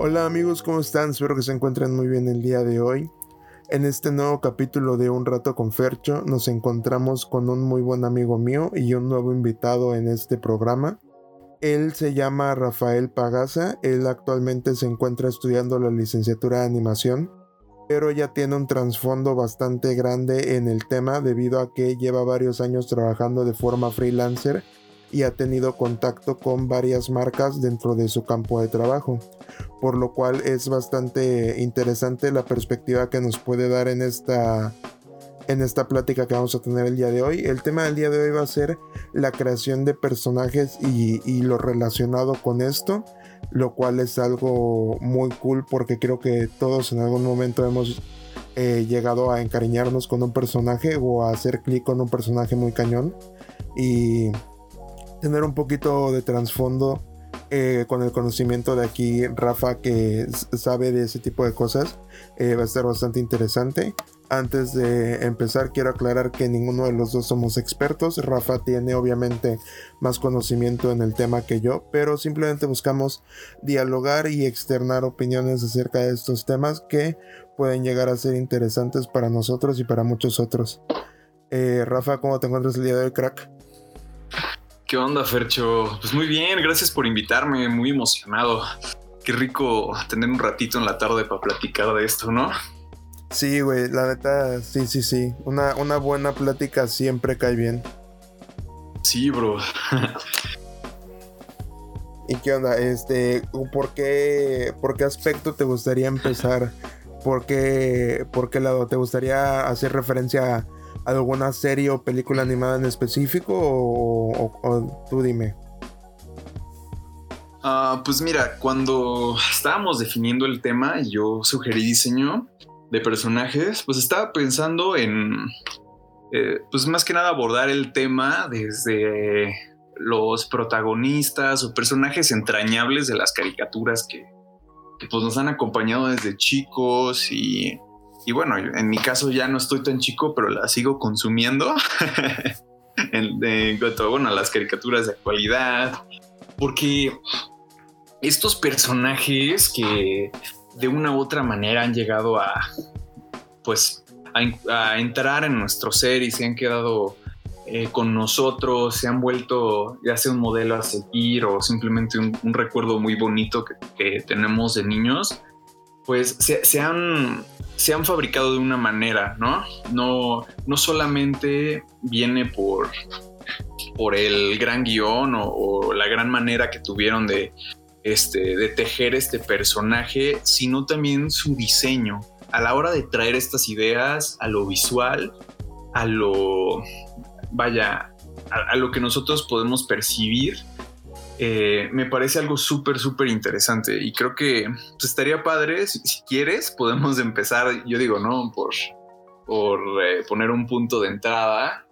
Hola amigos, ¿cómo están? Espero que se encuentren muy bien el día de hoy. En este nuevo capítulo de Un Rato con Fercho nos encontramos con un muy buen amigo mío y un nuevo invitado en este programa. Él se llama Rafael Pagaza, él actualmente se encuentra estudiando la licenciatura de animación, pero ya tiene un trasfondo bastante grande en el tema debido a que lleva varios años trabajando de forma freelancer y ha tenido contacto con varias marcas dentro de su campo de trabajo, por lo cual es bastante interesante la perspectiva que nos puede dar en esta en esta plática que vamos a tener el día de hoy. El tema del día de hoy va a ser la creación de personajes y, lo relacionado con esto, lo cual es algo muy cool porque creo que todos en algún momento hemos eh, llegado a encariñarnos con un personaje o a hacer clic con un personaje muy cañón. Y tener un poquito de trasfondo eh, con el conocimiento de aquí Rafa que sabe de ese tipo de cosas eh, va a estar bastante interesante. Antes de empezar quiero aclarar que ninguno de los dos somos expertos. Rafa tiene obviamente más conocimiento en el tema que yo pero simplemente buscamos dialogar y externar opiniones acerca de estos temas que pueden llegar a ser interesantes para nosotros y para muchos otros. Eh, Rafa ¿cómo te encuentras el día de hoy crack? ¿Qué onda, Fercho? Pues muy bien, gracias por invitarme, muy emocionado. Qué rico tener un ratito en la tarde para platicar de esto, ¿no? Sí, güey, la neta, sí, sí, sí. Una, una buena plática siempre cae bien. Sí, bro. ¿Y qué onda? Este, ¿por qué, por qué aspecto te gustaría empezar? ¿Por qué, por qué lado? ¿Te gustaría hacer referencia a alguna serie o película animada en específico o, tú dime? Ah, pues mira, cuando estábamos definiendo el tema y yo sugerí diseño de personajes, pues estaba pensando en, eh, pues más que nada abordar el tema desde los protagonistas o personajes entrañables de las caricaturas que, que pues nos han acompañado desde chicos y y bueno, en mi caso ya no estoy tan chico, pero la sigo consumiendo. en, cuanto bueno, las caricaturas de actualidad. Porque estos personajes que de una u otra manera han llegado a, pues, a, entrar en nuestro ser y se han quedado eh, con nosotros, se han vuelto ya sea un modelo a seguir o simplemente un, recuerdo muy bonito que, tenemos de niños, pues se han se han fabricado de una manera, ¿no? No, no solamente viene por, por el gran guion o, la gran manera que tuvieron de, este, de tejer este personaje, sino también su diseño. A la hora de traer estas ideas a lo visual, a lo, vaya, a lo que nosotros podemos percibir, eh, me parece algo súper, súper interesante y creo que pues, estaría padre, si, quieres, podemos empezar, yo digo, ¿no? Por, por eh, poner un punto de entrada.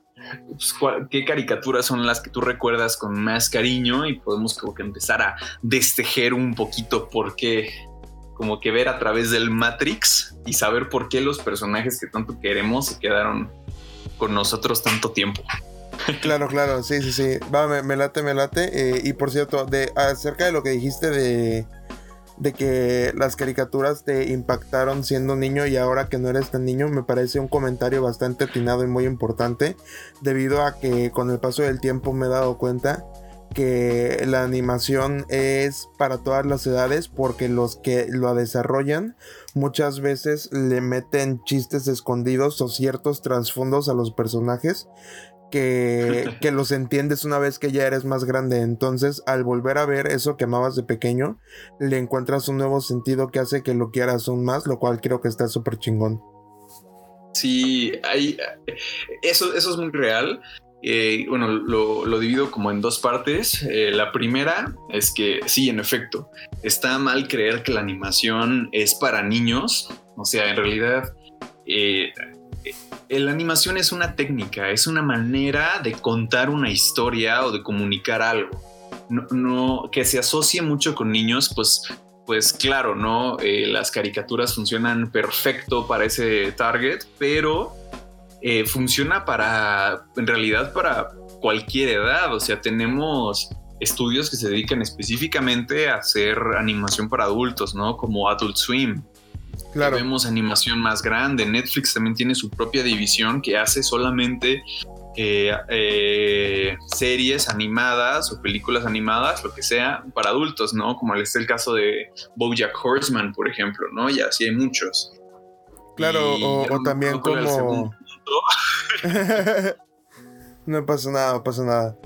Pues, ¿Qué caricaturas son las que tú recuerdas con más cariño? Y podemos como que empezar a destejer un poquito por qué, como que ver a través del Matrix y saber por qué los personajes que tanto queremos se quedaron con nosotros tanto tiempo. Claro, claro, sí, sí, sí. Va, me, late, me late. Eh, y por cierto, de, acerca de lo que dijiste de, de que las caricaturas te impactaron siendo niño y ahora que no eres tan niño, me parece un comentario bastante atinado y muy importante, debido a que con el paso del tiempo me he dado cuenta que la animación es para todas las edades porque los que lo desarrollan muchas veces le meten chistes escondidos o ciertos trasfondos a los personajes que, que, los entiendes una vez que ya eres más grande. Entonces, al volver a ver eso que amabas de pequeño, le encuentras un nuevo sentido que hace que lo quieras aún más, lo cual creo que está súper chingón. Sí, hay, eso, eso es muy real. Eh, bueno, lo, divido como en dos partes. Eh, la primera es que sí, en efecto, está mal creer que la animación es para niños. O sea, en realidad eh, la animación es una técnica, es una manera de contar una historia o de comunicar algo. No, que se asocie mucho con niños, pues, pues claro, no, eh, las caricaturas funcionan perfecto para ese target, pero eh, funciona para, en realidad, para cualquier edad. O sea, tenemos estudios que se dedican específicamente a hacer animación para adultos, ¿no? Como Adult Swim. Claro. Vemos animación más grande. Netflix también tiene su propia división que hace solamente eh, eh, series animadas o películas animadas, lo que sea, para adultos, ¿no? Como es el caso de BoJack Horseman, por ejemplo, ¿no? Y así hay muchos. Claro, o, también como... no pasa nada, no pasa nada.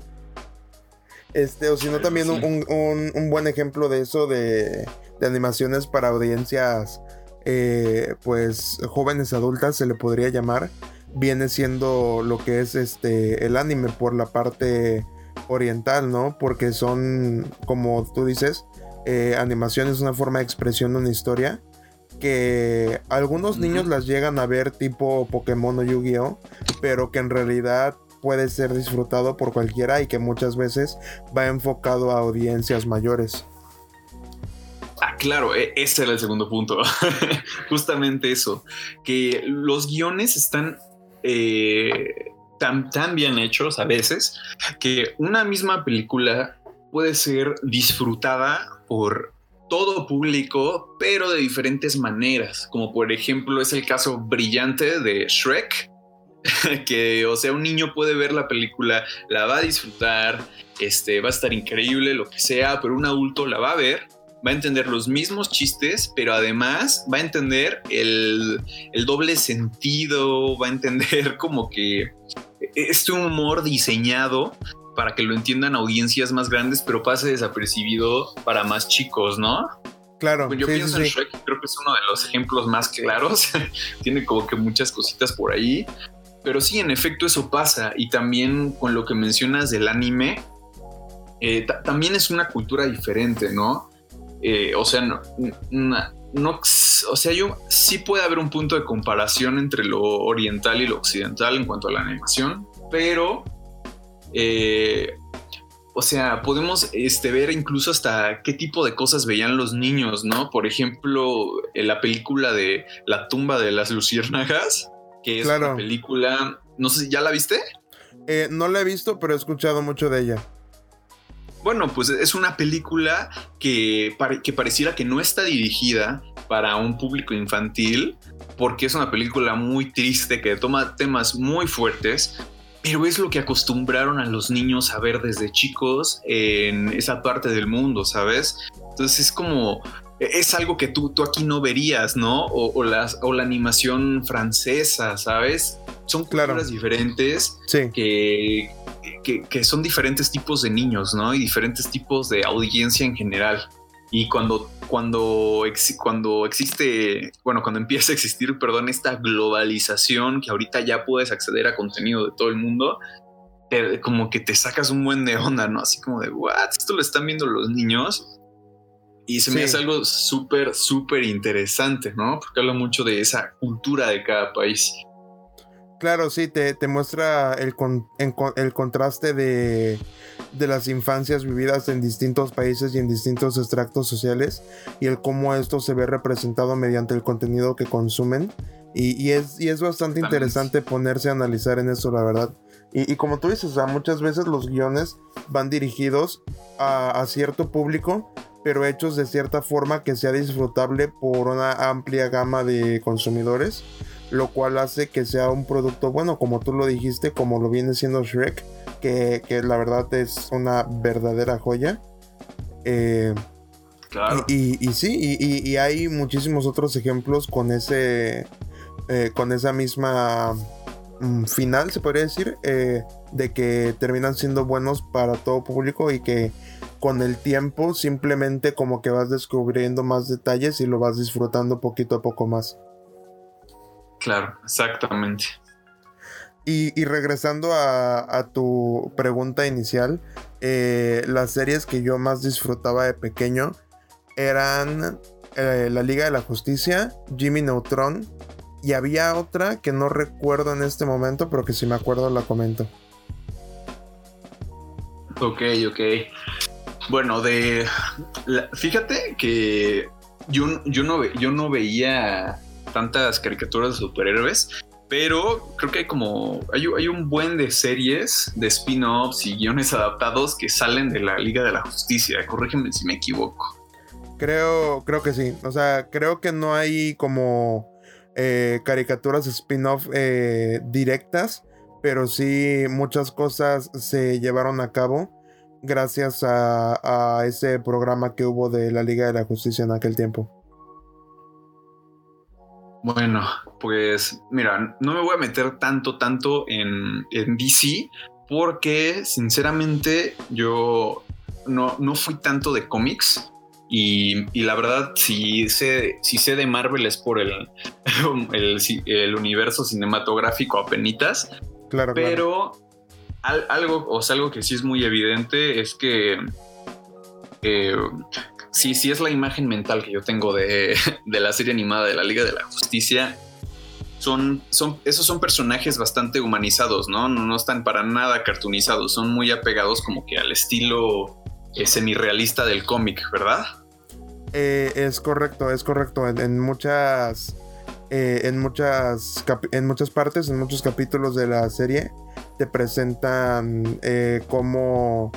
Este, o si no, también un, buen ejemplo de eso de, animaciones para audiencias, eh, pues jóvenes adultas se le podría llamar, viene siendo lo que es este el anime por la parte oriental, ¿no? Porque son, como tú dices, eh, animaciones, una forma de expresión de una historia que algunos niños las llegan a ver tipo Pokémon o Yu-Gi-Oh, pero que en realidad puede ser disfrutado por cualquiera y que muchas veces va enfocado a audiencias mayores. Claro, e-, ese era el segundo punto. Justamente eso, que los guiones están eh, tan, tan bien hechos a veces que una misma película puede ser disfrutada por todo público, pero de diferentes maneras, como por ejemplo es el caso brillante de Shrek, que, o sea, un niño puede ver la película, la va a disfrutar, este, va a estar increíble, lo que sea, pero un adulto la va a ver, va a entender los mismos chistes, pero además va a entender el, el doble sentido, va a entender como que este humor diseñado para que lo entiendan audiencias más grandes, pero pase desapercibido para más chicos, ¿no? Claro. Yo pienso en Shrek, creo que es uno de los ejemplos más claros. Tiene como que muchas cositas por ahí. Pero sí, en efecto, eso pasa. Y también con lo que mencionas del anime, eh, también es una cultura diferente, ¿no? Eh, o sea, no, no, o sea, yo sí puede haber un punto de comparación entre lo oriental y lo occidental en cuanto a la animación, pero, eh, o sea, podemos este, ver incluso hasta qué tipo de cosas veían los niños, ¿no? Por ejemplo, en la película de La tumba de las luciérnagas que es una película, no sé, ¿ya la viste? Eh, no la he visto, pero he escuchado mucho de ella. Bueno, pues es una película que, que pareciera que no está dirigida para un público infantil, porque es una película muy triste que toma temas muy fuertes, pero es lo que acostumbraron a los niños a ver desde chicos en esa parte del mundo, ¿sabes? Entonces es como es algo que tú, tú aquí no verías, ¿no? O, las, o la animación francesa, ¿sabes? Son culturas diferentes que, que, son diferentes tipos de niños, ¿no? Y diferentes tipos de audiencia en general. Y cuando, cuando, cuando existe, bueno, cuando empieza a existir, perdón, esta globalización que ahorita ya puedes acceder a contenido de todo el mundo, como que te sacas un buen de onda, ¿no? Así como de, ¿what? Esto lo están viendo los niños y se me hace algo súper, súper interesante, ¿no? Porque habla mucho de esa cultura de cada país. Claro, sí, te, muestra el, el contraste de, las infancias vividas en distintos países y en distintos extractos sociales y el cómo esto se ve representado mediante el contenido que consumen. Y, es, y es bastante interesante ponerse a analizar en eso, la verdad. Y, como tú dices, o muchas veces los guiones van dirigidos a, a cierto público, pero hechos de cierta forma que sea disfrutable por una amplia gama de consumidores, lo cual hace que sea un producto bueno, como tú lo dijiste, como lo viene siendo Shrek, que, la verdad es una verdadera joya. Eh, claro. y, sí, y, hay muchísimos otros ejemplos con ese. Eh, con esa misma mm, final, se podría decir, eh, de que terminan siendo buenos para todo público y que con el tiempo simplemente como que vas descubriendo más detalles y lo vas disfrutando poquito a poco más. Claro, exactamente. Y, regresando a, tu pregunta inicial, eh, las series que yo más disfrutaba de pequeño eran eh, La Liga de la Justicia, Jimmy Neutron, y había otra que no recuerdo en este momento, pero que si me acuerdo la comento. Ok, ok. Bueno, de. fíjate que yo, yo, no, veía tantas caricaturas de superhéroes, pero creo que hay como, hay, hay un buen de series, de spin-offs y guiones adaptados que salen de la Liga de la Justicia. Corrígeme si me equivoco. Creo, creo que sí. O sea, creo que no hay como eh, caricaturas spin-off eh, directas, pero sí muchas cosas se llevaron a cabo gracias a, a ese programa que hubo de la Liga de la Justicia en aquel tiempo. Bueno, pues mira, no me voy a meter tanto, tanto en, en DC porque sinceramente yo no, no fui tanto de cómics. Y, y, la verdad, si sé, si sé de Marvel es por el, el, el universo cinematográfico apenitas. Claro, Pero algo, o sea, algo que sí es muy evidente es que eh, sí, sí es la imagen mental que yo tengo de, la serie animada de la Liga de la Justicia. Son, son, esos son personajes bastante humanizados, ¿no? ¿no? están para nada cartoonizados, son muy apegados como que al estilo eh, semi-realista del cómic, ¿verdad? Eh, es correcto, es correcto. En, muchas. Eh, en muchas. En muchas partes, en muchos capítulos de la serie. Te presentan cómo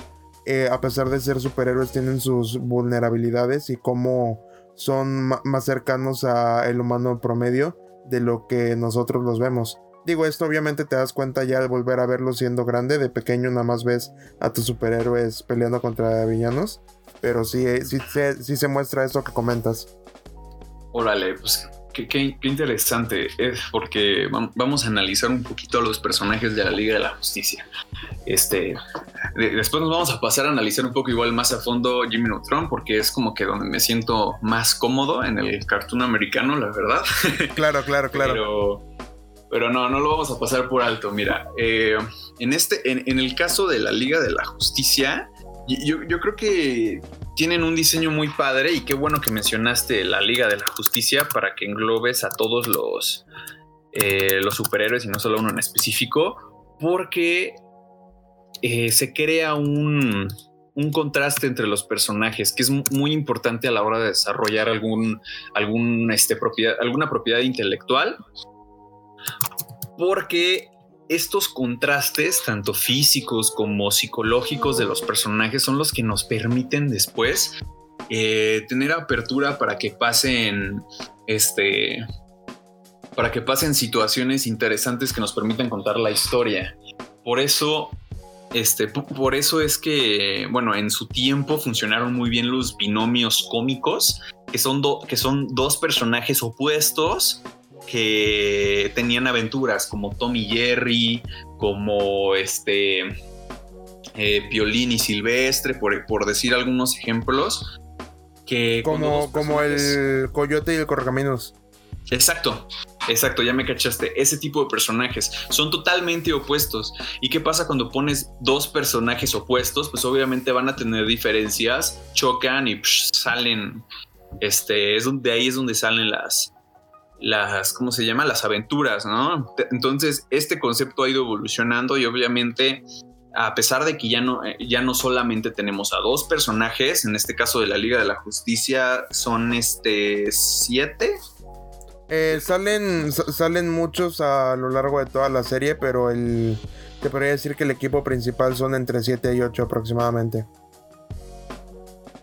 eh, a pesar de ser superhéroes, tienen sus vulnerabilidades y cómo son más cercanos al humano promedio de lo que nosotros los vemos. Digo, esto obviamente te das cuenta ya al volver a verlo siendo grande. De pequeño nada más ves a tus superhéroes peleando contra villanos. Pero sí, eh, sí, sí, se muestra eso que comentas. Órale, pues qué, interesante es porque vamos a analizar un poquito a los personajes de la Liga de la Justicia. Este, después nos vamos a pasar a analizar un poco igual más a fondo Jimmy Neutron porque es como que donde me siento más cómodo en el cartoon americano, la verdad. Claro, claro, claro. Pero, pero no, no lo vamos a pasar por alto. Mira, eh, en este, en, el caso de la Liga de la Justicia, yo, creo que tienen un diseño muy padre y qué bueno que mencionaste la Liga de la Justicia para que englobes a todos los, eh, superhéroes y no solo uno en específico, porque eh, se crea un, contraste entre los personajes que es muy importante a la hora de desarrollar algún, este, alguna propiedad intelectual. Porque estos contrastes, tanto físicos como psicológicos de los personajes, son los que nos permiten después eh, tener apertura para que pasen este para que pasen situaciones interesantes que nos permitan contar la historia. Por eso, este, por eso es que, bueno, en su tiempo funcionaron muy bien los binomios cómicos, que son, que son dos personajes opuestos que tenían aventuras como Tom y Jerry, como este eh, Piolín y Silvestre, por, por, decir algunos ejemplos. Que como, como el Coyote y el Correcaminos. Exacto, exacto, ya me cachaste. Ese tipo de personajes son totalmente opuestos. ¿Y qué pasa cuando pones dos personajes opuestos? Pues obviamente van a tener diferencias, chocan y salen. Este, es donde ahí es donde salen las, las, ¿cómo se llama? Las aventuras, ¿no? Entonces, este concepto ha ido evolucionando y obviamente, a pesar de que ya no, eh, ya no solamente tenemos a dos personajes, en este caso de la Liga de la Justicia, son este siete. Eh, salen, salen muchos a lo largo de toda la serie, pero el, te podría decir que el equipo principal son entre 7 y 8 aproximadamente.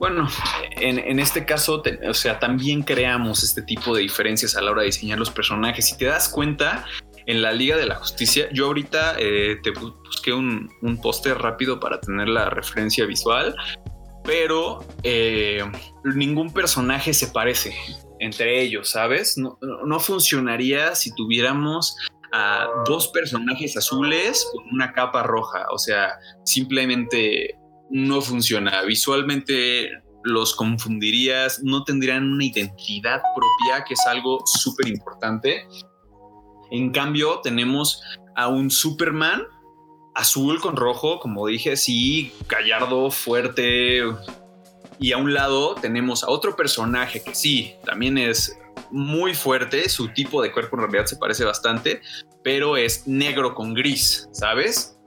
Bueno, en, este caso, o sea, también creamos este tipo de diferencias a la hora de diseñar los personajes. Si te das cuenta, en la Liga de la Justicia, yo ahorita eh, te busqué un, un póster rápido para tener la referencia visual, pero eh, ningún personaje se parece entre ellos, ¿sabes? No, no funcionaría si tuviéramos a dos personajes azules con una capa roja. O sea, simplemente no funciona. Visualmente los confundirías, no tendrían una identidad propia, que es algo súper importante. En cambio, tenemos a un Superman azul con rojo, como dije, sí, gallardo, fuerte. Y a un lado tenemos a otro personaje que sí, también es muy fuerte, su tipo de cuerpo en realidad se parece bastante, pero es negro con gris, ¿sabes?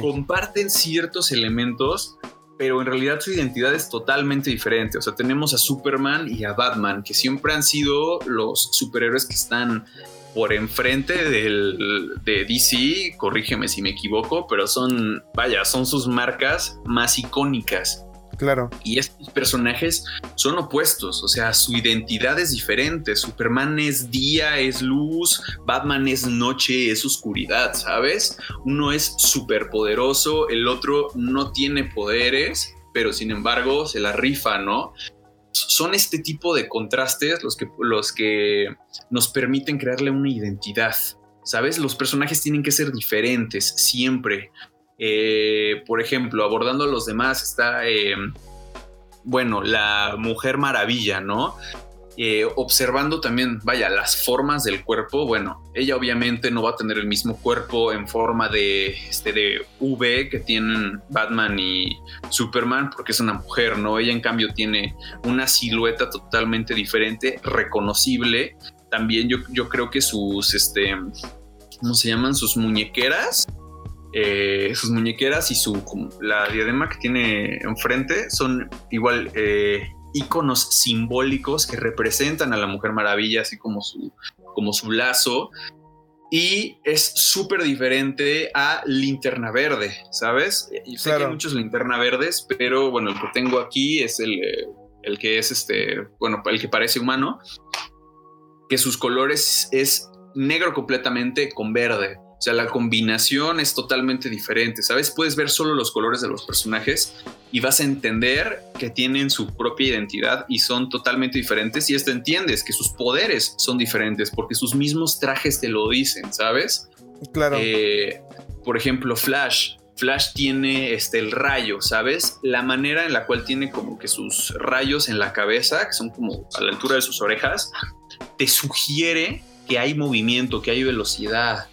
Comparten ciertos elementos, pero en realidad su identidad es totalmente diferente. O sea, tenemos a Superman y a Batman, que siempre han sido los superhéroes que están por enfrente del, de DC, corrígeme si me equivoco, pero son, vaya, son sus marcas más icónicas. Claro. Y estos personajes son opuestos, o sea, su identidad es diferente. Superman es día, es luz, Batman es noche, es oscuridad, ¿sabes? Uno es superpoderoso, el otro no tiene poderes, pero sin embargo se la rifa, ¿no? Son este tipo de contrastes los que, los que nos permiten crearle una identidad. ¿Sabes? Los personajes tienen que ser diferentes siempre. Eh, por ejemplo, abordando a los demás está, eh, bueno, la Mujer Maravilla, ¿no? Eh, observando también, vaya, las formas del cuerpo, bueno, ella obviamente no va a tener el mismo cuerpo en forma de, este, de V que tienen Batman y Superman, porque es una mujer, ¿no? Ella en cambio tiene una silueta totalmente diferente, reconocible. También yo, yo creo que sus, este, ¿cómo se llaman? Sus muñequeras eh, sus muñequeras y su la diadema que tiene enfrente son igual eh, iconos simbólicos que representan a la Mujer Maravilla, así como su, como su lazo. Y es súper diferente a Linterna Verde, ¿sabes? Yo sé que hay muchos Linterna Verdes, pero bueno, el que tengo aquí es el, el que es este, bueno, el que parece humano, que sus colores es negro completamente con verde. O sea, la combinación es totalmente diferente, ¿sabes? Puedes ver solo los colores de los personajes y vas a entender que tienen su propia identidad y son totalmente diferentes y esto entiendes que sus poderes son diferentes porque sus mismos trajes te lo dicen, ¿sabes? Claro. Eh, por ejemplo, Flash. Flash tiene este, el rayo, ¿sabes? La manera en la cual tiene como que sus rayos en la cabeza, que son como a la altura de sus orejas, te sugiere que hay movimiento, que hay velocidad,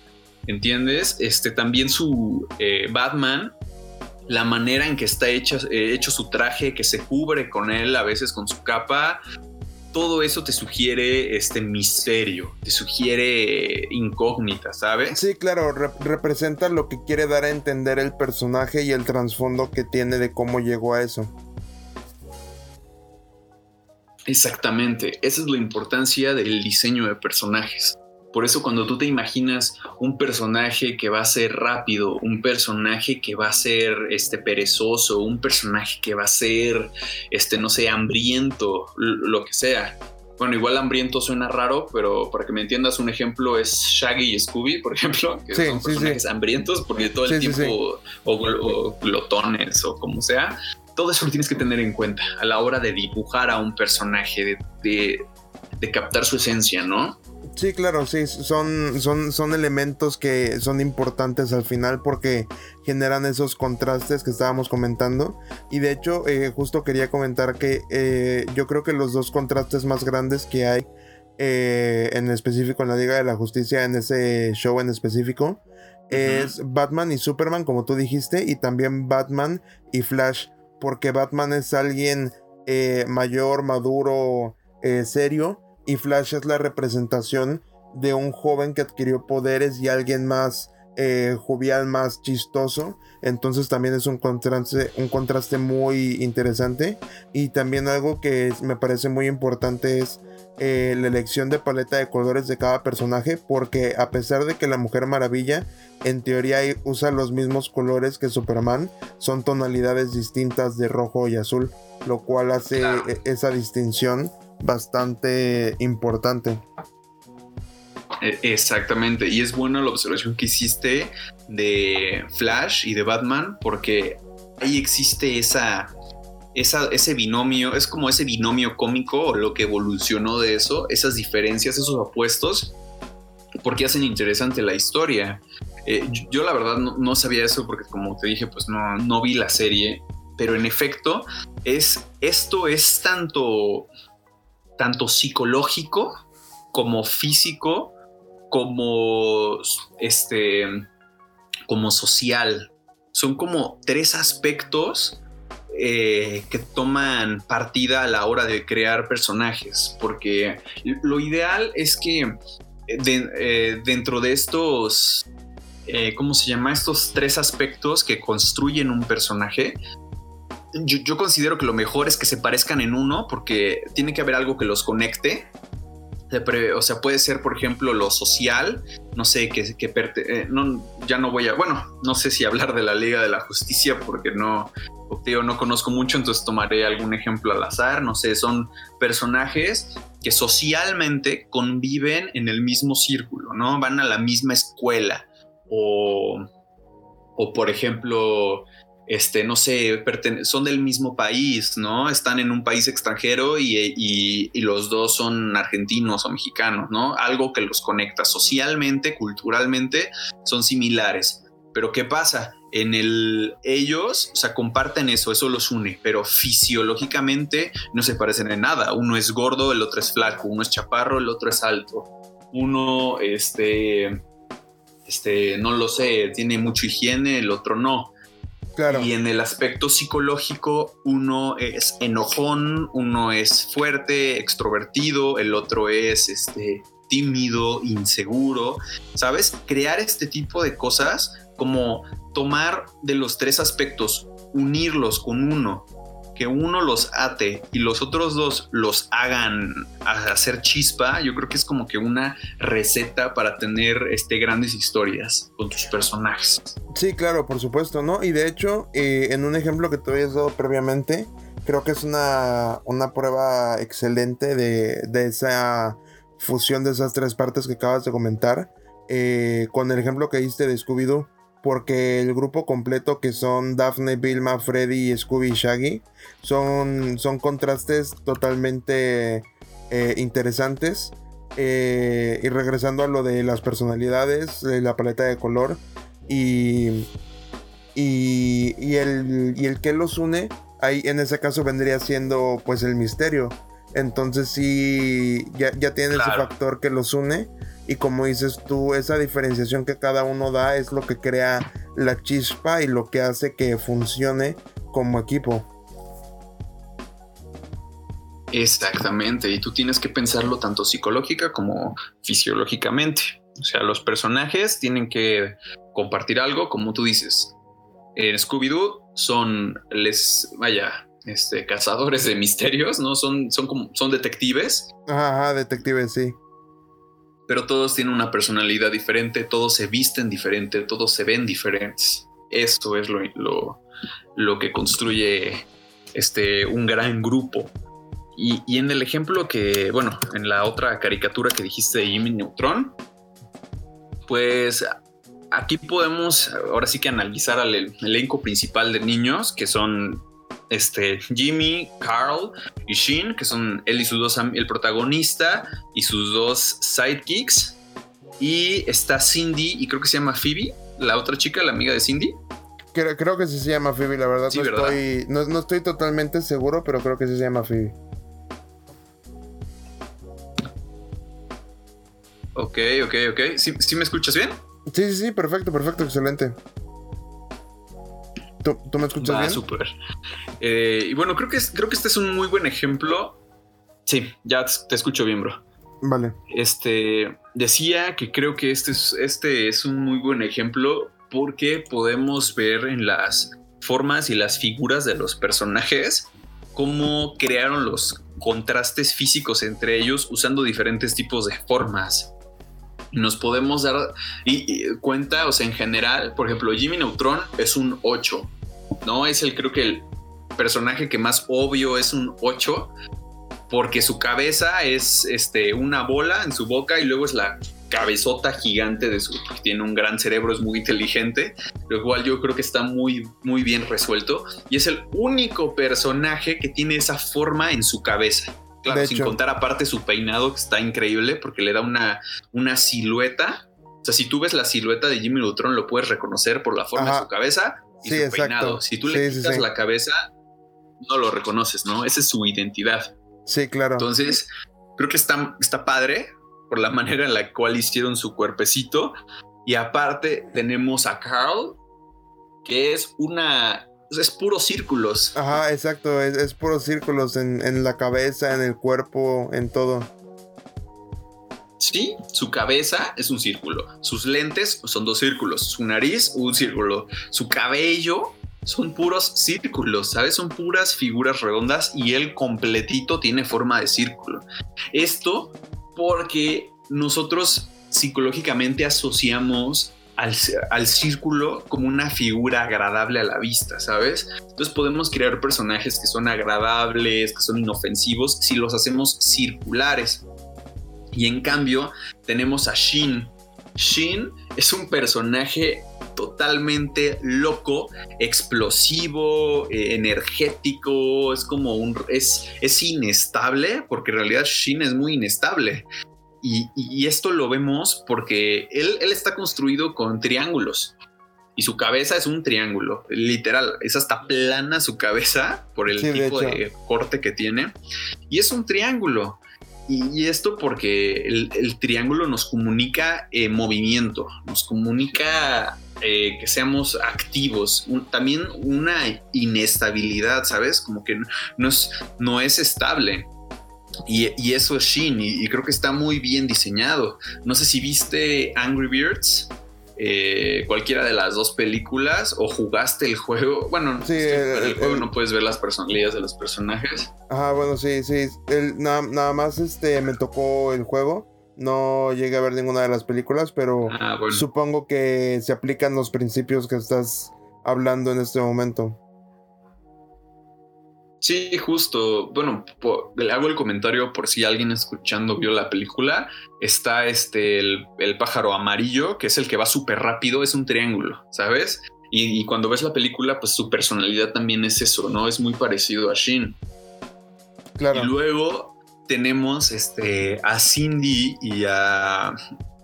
¿entiendes? Este, también su eh, Batman, la manera en que está hecho, eh, hecho su traje, que se cubre con él, a veces con su capa, todo eso te sugiere este misterio, te sugiere incógnita, ¿sabes? Sí, claro, representa lo que quiere dar a entender el personaje y el trasfondo que tiene de cómo llegó a eso. Exactamente, esa es la importancia del diseño de personajes. Por eso cuando tú te imaginas un personaje que va a ser rápido, un personaje que va a ser este perezoso, un personaje que va a ser este no sé, hambriento, lo que sea. Bueno, igual hambriento suena raro, pero para que me entiendas, un ejemplo es Shaggy y Scooby, por ejemplo, que son personajes hambrientos porque todo el tiempo o, glotones o como sea. Todo eso lo tienes que tener en cuenta a la hora de dibujar a un personaje, de, de captar su esencia, ¿no? Sí, claro, sí, son, son, son elementos que son importantes al final porque generan esos contrastes que estábamos comentando. Y de hecho, eh, justo quería comentar que eh, yo creo que los dos contrastes más grandes que hay eh, en específico en la Liga de la Justicia, en ese show en específico, es Batman y Superman, como tú dijiste, y también Batman y Flash, porque Batman es alguien mayor, maduro, serio y Flash es la representación de un joven que adquirió poderes y alguien más eh, jovial, más chistoso. Entonces también es un contraste, un contraste muy interesante. Y también algo que me parece muy importante es eh, la elección de paleta de colores de cada personaje. Porque a pesar de que la Mujer Maravilla en teoría usa los mismos colores que Superman, son tonalidades distintas de rojo y azul. Lo cual hace e-, esa distinción bastante importante. E, exactamente, y es buena la observación que hiciste de Flash y de Batman, porque ahí existe esa, ese binomio, es como ese binomio cómico o lo que evolucionó de eso, esas diferencias, esos opuestos, porque hacen interesante la historia. Eh, yo, la verdad no, sabía eso porque como te dije, pues no, no vi la serie, pero en efecto, es, esto es tanto tanto psicológico como físico, como este, como social. Son como tres aspectos eh, que toman partida a la hora de crear personajes, porque lo ideal es que eh, eh, dentro de estos, ¿cómo se llama? Estos tres aspectos que construyen un personaje, yo, considero que lo mejor es que se parezcan en uno porque tiene que haber algo que los conecte o sea, puede ser, por ejemplo, lo social, no sé, que, que eh, no, ya no voy a, bueno, no sé si hablar de la Liga de la Justicia porque no, yo no conozco mucho, entonces tomaré algún ejemplo al azar, no sé, son personajes que socialmente conviven en el mismo círculo, ¿no? Van a la misma escuela o, o por ejemplo, este, no sé, son del mismo país, ¿no? Están en un país extranjero y, los dos son argentinos o mexicanos, ¿no? Algo que los conecta socialmente, culturalmente, son similares. Pero ¿qué pasa? En el ellos, o sea, comparten eso, eso los une, pero fisiológicamente no se parecen en nada. Uno es gordo, el otro es flaco, uno es chaparro, el otro es alto. Uno, este, este, no lo sé, tiene mucha higiene, el otro no y en el aspecto psicológico, uno es enojón, uno es fuerte, extrovertido, el otro es este, tímido, inseguro. ¿Sabes? Crear este tipo de cosas como tomar de los tres aspectos, unirlos con uno que uno los ate y los otros dos los hagan hacer chispa, yo creo que es como que una receta para tener este, grandes historias con tus personajes. Sí, claro, por supuesto, ¿no? Y de hecho, eh, en un ejemplo que te habías dado previamente, creo que es una, una prueba excelente de, de, esa fusión de esas tres partes que acabas de comentar. Eh, con el ejemplo que diste de Scooby-Doo porque el grupo completo que son Daphne, Vilma, Freddy, Scooby y Shaggy son, son contrastes totalmente eh, interesantes. Eh, y regresando a lo de las personalidades, la paleta de color y, y, el, y el que los une, ahí en ese caso vendría siendo pues el misterio. Entonces sí, ya, ya tiene ese factor que los une y como dices tú, esa diferenciación que cada uno da es lo que crea la chispa y lo que hace que funcione como equipo. Exactamente, y tú tienes que pensarlo tanto psicológica como fisiológicamente. O sea, los personajes tienen que compartir algo, como tú dices. En Scooby-Doo son, les, vaya, este, cazadores de misterios, ¿no? Son, son como, son detectives. Ajá, detectives, sí pero todos tienen una personalidad diferente, todos se visten diferente, todos se ven diferentes. Esto es lo, lo, que construye este, un gran grupo. Y, en el ejemplo que, bueno, en la otra caricatura que dijiste de Jimmy Neutron, pues aquí podemos ahora sí que analizar al elenco principal de niños, que son este, Jimmy, Carl y Shin, que son él y sus dos, el protagonista y sus dos sidekicks. Y está Cindy, y creo que se llama Phoebe, la otra chica, la amiga de Cindy. Creo, creo que sí se llama Phoebe, la verdad. no, Estoy, no, estoy totalmente seguro, pero creo que sí se llama Phoebe. Ok, ok, ok. ¿Sí, me escuchas bien? Sí, sí, sí, perfecto, perfecto, excelente. ¿Tú, me escuchas bien? súper. Eh, y bueno, creo que, creo que este es un muy buen ejemplo. Sí, ya te escucho bien, bro. Vale. Este decía que creo que este es, este es un muy buen ejemplo porque podemos ver en las formas y las figuras de los personajes cómo crearon los contrastes físicos entre ellos usando diferentes tipos de formas. Nos podemos dar y, cuenta, o sea, en general, por ejemplo, Jimmy Neutron es un 8, ¿no? Es el, creo que el personaje que más obvio es un 8, porque su cabeza es este, una bola en su boca y luego es la cabezota gigante de su tiene un gran cerebro, es muy inteligente, lo cual yo creo que está muy muy bien resuelto y es el único personaje que tiene esa forma en su cabeza. Claro, sin contar aparte su peinado que está increíble porque le da una una silueta. O sea, si tú ves la silueta de Jimmy Neutron lo puedes reconocer por la forma de su cabeza y su peinado. Si tú le quitas la cabeza, no lo reconoces, ¿no? Esa es su identidad. Sí, claro. Entonces, creo que está, está padre por la manera en la cual hicieron su cuerpecito. Y aparte tenemos a Carl, que es una... Es puros círculos. Ajá, exacto, es, es puros círculos en, en la cabeza, en el cuerpo, en todo. Sí, su cabeza es un círculo, sus lentes son dos círculos, su nariz un círculo, su cabello son puros círculos, ¿sabes? Son puras figuras redondas y él completito tiene forma de círculo. Esto porque nosotros psicológicamente asociamos al, al, círculo como una figura agradable a la vista, ¿sabes? Entonces podemos crear personajes que son agradables, que son inofensivos, si los hacemos circulares. Y en cambio tenemos a Shin. Shin es un personaje totalmente loco, explosivo, eh, energético, es como un... Es, es inestable, porque en realidad Shin es muy inestable. Y, esto lo vemos porque él, él está construido con triángulos y su cabeza es un triángulo, literal, es hasta plana su cabeza por el tipo de, corte que tiene y es un triángulo. Y, esto porque el, triángulo nos comunica eh, movimiento, nos comunica eh, que seamos activos, también una inestabilidad, ¿sabes? Como que no es, no es estable. Y, eso es Shin, y, creo que está muy bien diseñado. No sé si viste Angry Birds, eh, cualquiera de las dos películas, o jugaste el juego. Bueno, sí, el, juego no puedes ver las personalidades de los personajes. Ajá, bueno, sí, sí. nada, más este, me tocó el juego. No llegué a ver ninguna de las películas, pero ah, supongo que se aplican los principios que estás hablando en este momento. Sí, justo. Bueno, le hago el comentario por si alguien escuchando vio la película. Está este el, pájaro amarillo, que es el que va súper rápido, es un triángulo, ¿sabes? Y, cuando ves la película, pues su personalidad también es eso, ¿no? Es muy parecido a Shin. Claro. Y luego tenemos este a Cindy y a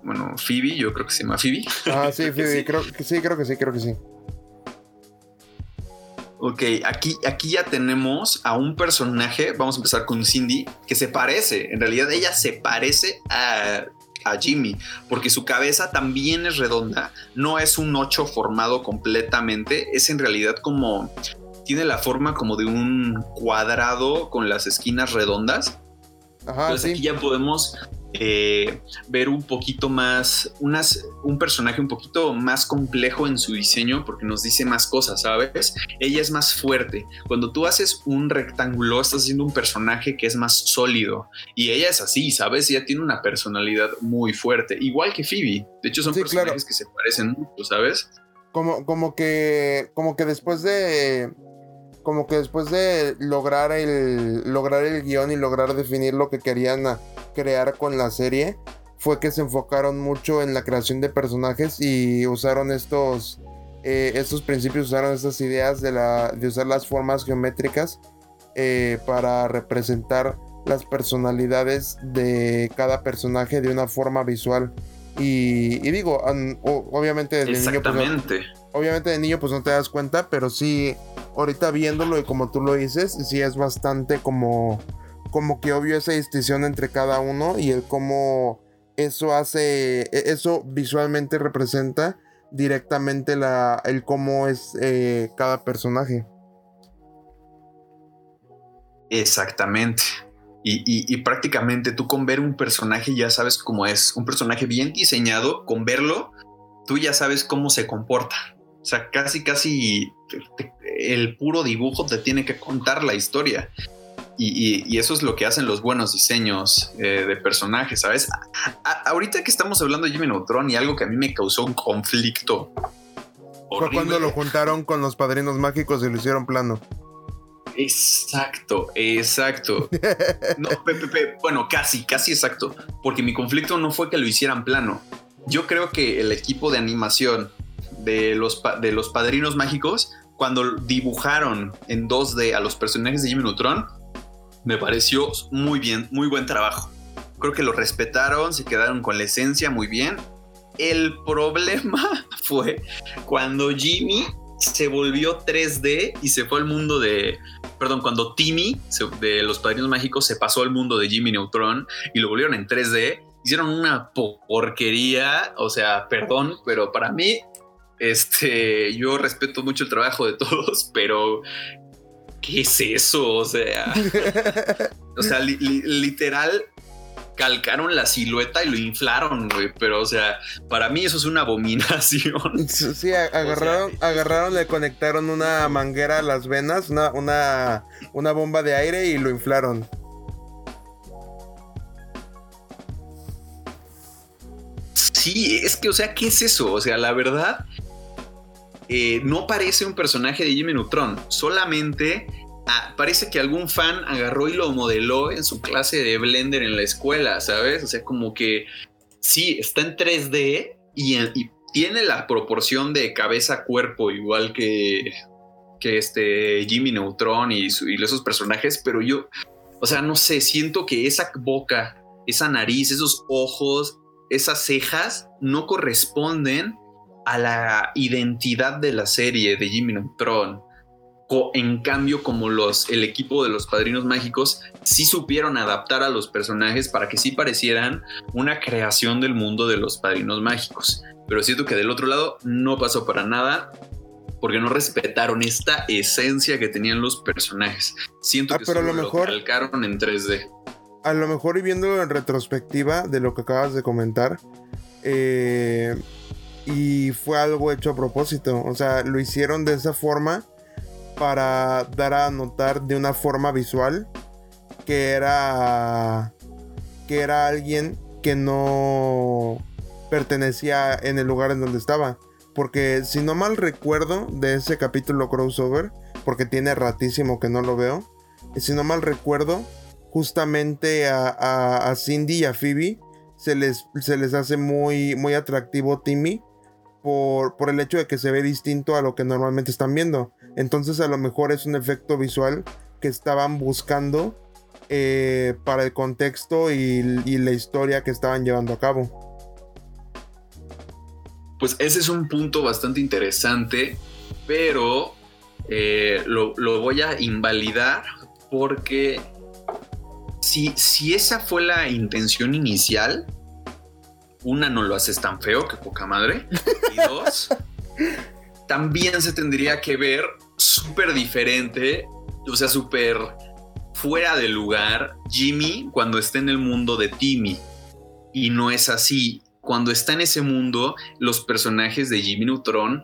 bueno, Phoebe, yo creo que se llama Phoebe. Ah, sí, Phoebe, Creo que sí, creo que sí, creo que sí. Ok, aquí, aquí ya tenemos a un personaje, vamos a empezar con Cindy, que se parece, en realidad ella se parece a, Jimmy, porque su cabeza también es redonda, no es un 8 formado completamente, es en realidad como, tiene la forma como de un cuadrado con las esquinas redondas. Ajá, Entonces aquí ya podemos eh, ver un poquito más, unas, un personaje un poquito más complejo en su diseño porque nos dice más cosas, ¿sabes? Ella es más fuerte. Cuando tú haces un rectángulo, estás haciendo un personaje que es más sólido y ella es así, ¿sabes? Ella tiene una personalidad muy fuerte, igual que Phoebe. De hecho, son personajes que se parecen mucho, ¿sabes? Como, como que, como que después de como que después de lograr el lograr el guion y lograr definir lo que querían crear con la serie fue que se enfocaron mucho en la creación de personajes y usaron estos eh, estos principios usaron estas ideas de la de usar las formas geométricas eh, para representar las personalidades de cada personaje de una forma visual. Y, digo obviamente desde niño pues, obviamente de niño pues no te das cuenta pero sí ahorita viéndolo y como tú lo dices, sí es bastante como, como que obvio esa distinción entre cada uno y el cómo eso hace, e, eso visualmente representa directamente la, el cómo es eh, cada personaje. Exactamente. Y, y, prácticamente tú con ver un personaje ya sabes cómo es. Un personaje bien diseñado, con verlo, tú ya sabes cómo se comporta. O sea, casi, casi el puro dibujo te tiene que contar la historia. Y, eso es lo que hacen los buenos diseños eh, de personajes, ¿sabes? ahorita que estamos hablando de Jimmy Neutron y algo que a mí me causó un conflicto. Fue cuando lo juntaron con los padrinos mágicos y lo hicieron plano. Exacto, exacto. No, bueno, casi, casi exacto. Porque mi conflicto no fue que lo hicieran plano. Yo creo que el equipo de animación de los, de los padrinos mágicos, cuando dibujaron en 2D a los personajes de Jimmy Neutron, me pareció muy bien, muy buen trabajo. Creo que lo respetaron, se quedaron con la esencia muy bien. El problema fue cuando Jimmy se volvió 3D y se fue al mundo de. Perdón, cuando Timmy de los Padrinos Mágicos se pasó al mundo de Jimmy Neutron y lo volvieron en 3D. Hicieron una porquería, o sea, perdón, pero para mí este, yo respeto mucho el trabajo de todos, pero ¿qué es eso? O sea, o sea, literal calcaron la silueta y lo inflaron, güey. Pero, o sea, para mí eso es una abominación. Sí, agarraron, agarraron, le conectaron una manguera a las venas, una, una, una bomba de aire y lo inflaron. Sí, es que, o sea, ¿qué es eso? O sea, la verdad, eh, no parece un personaje de Jimmy Neutron, solamente ah, parece que algún fan agarró y lo modeló en su clase de Blender en la escuela, ¿sabes? O sea, como que sí, está en 3D y, tiene la proporción de cabeza-cuerpo igual que, que este Jimmy Neutron y, y esos personajes, pero yo, o sea, no sé, siento que esa boca, esa nariz, esos ojos, esas cejas no corresponden a la identidad de la serie de Jimmy Neutron. En cambio, como los, el equipo de los Padrinos Mágicos sí supieron adaptar a los personajes para que sí parecieran una creación del mundo de los Padrinos Mágicos. Pero siento que del otro lado no pasó para nada porque no respetaron esta esencia que tenían los personajes. Siento ah, que pero a lo mejor calcaron en 3D. A lo mejor y viéndolo en retrospectiva de lo que acabas de comentar, eh, y fue algo hecho a propósito. O sea, lo hicieron de esa forma para dar a notar de una forma visual que era que era alguien que no pertenecía en el lugar en donde estaba. Porque si no mal recuerdo de ese capítulo crossover, porque tiene ratísimo que no lo veo, si no mal recuerdo, justamente a, Cindy y a Phoebe se les, se les hace muy, muy atractivo Timmy por, el hecho de que se ve distinto a lo que normalmente están viendo. Entonces a lo mejor es un efecto visual que estaban buscando eh, para el contexto y, la historia que estaban llevando a cabo. Pues ese es un punto bastante interesante, pero eh, lo, voy a invalidar porque si esa fue la intención inicial, una, no lo haces tan feo, que poca madre. Y dos, también se tendría que ver súper diferente, o sea, súper fuera de lugar Jimmy cuando está en el mundo de Timmy. Y no es así. Cuando está en ese mundo, los personajes de Jimmy Neutron,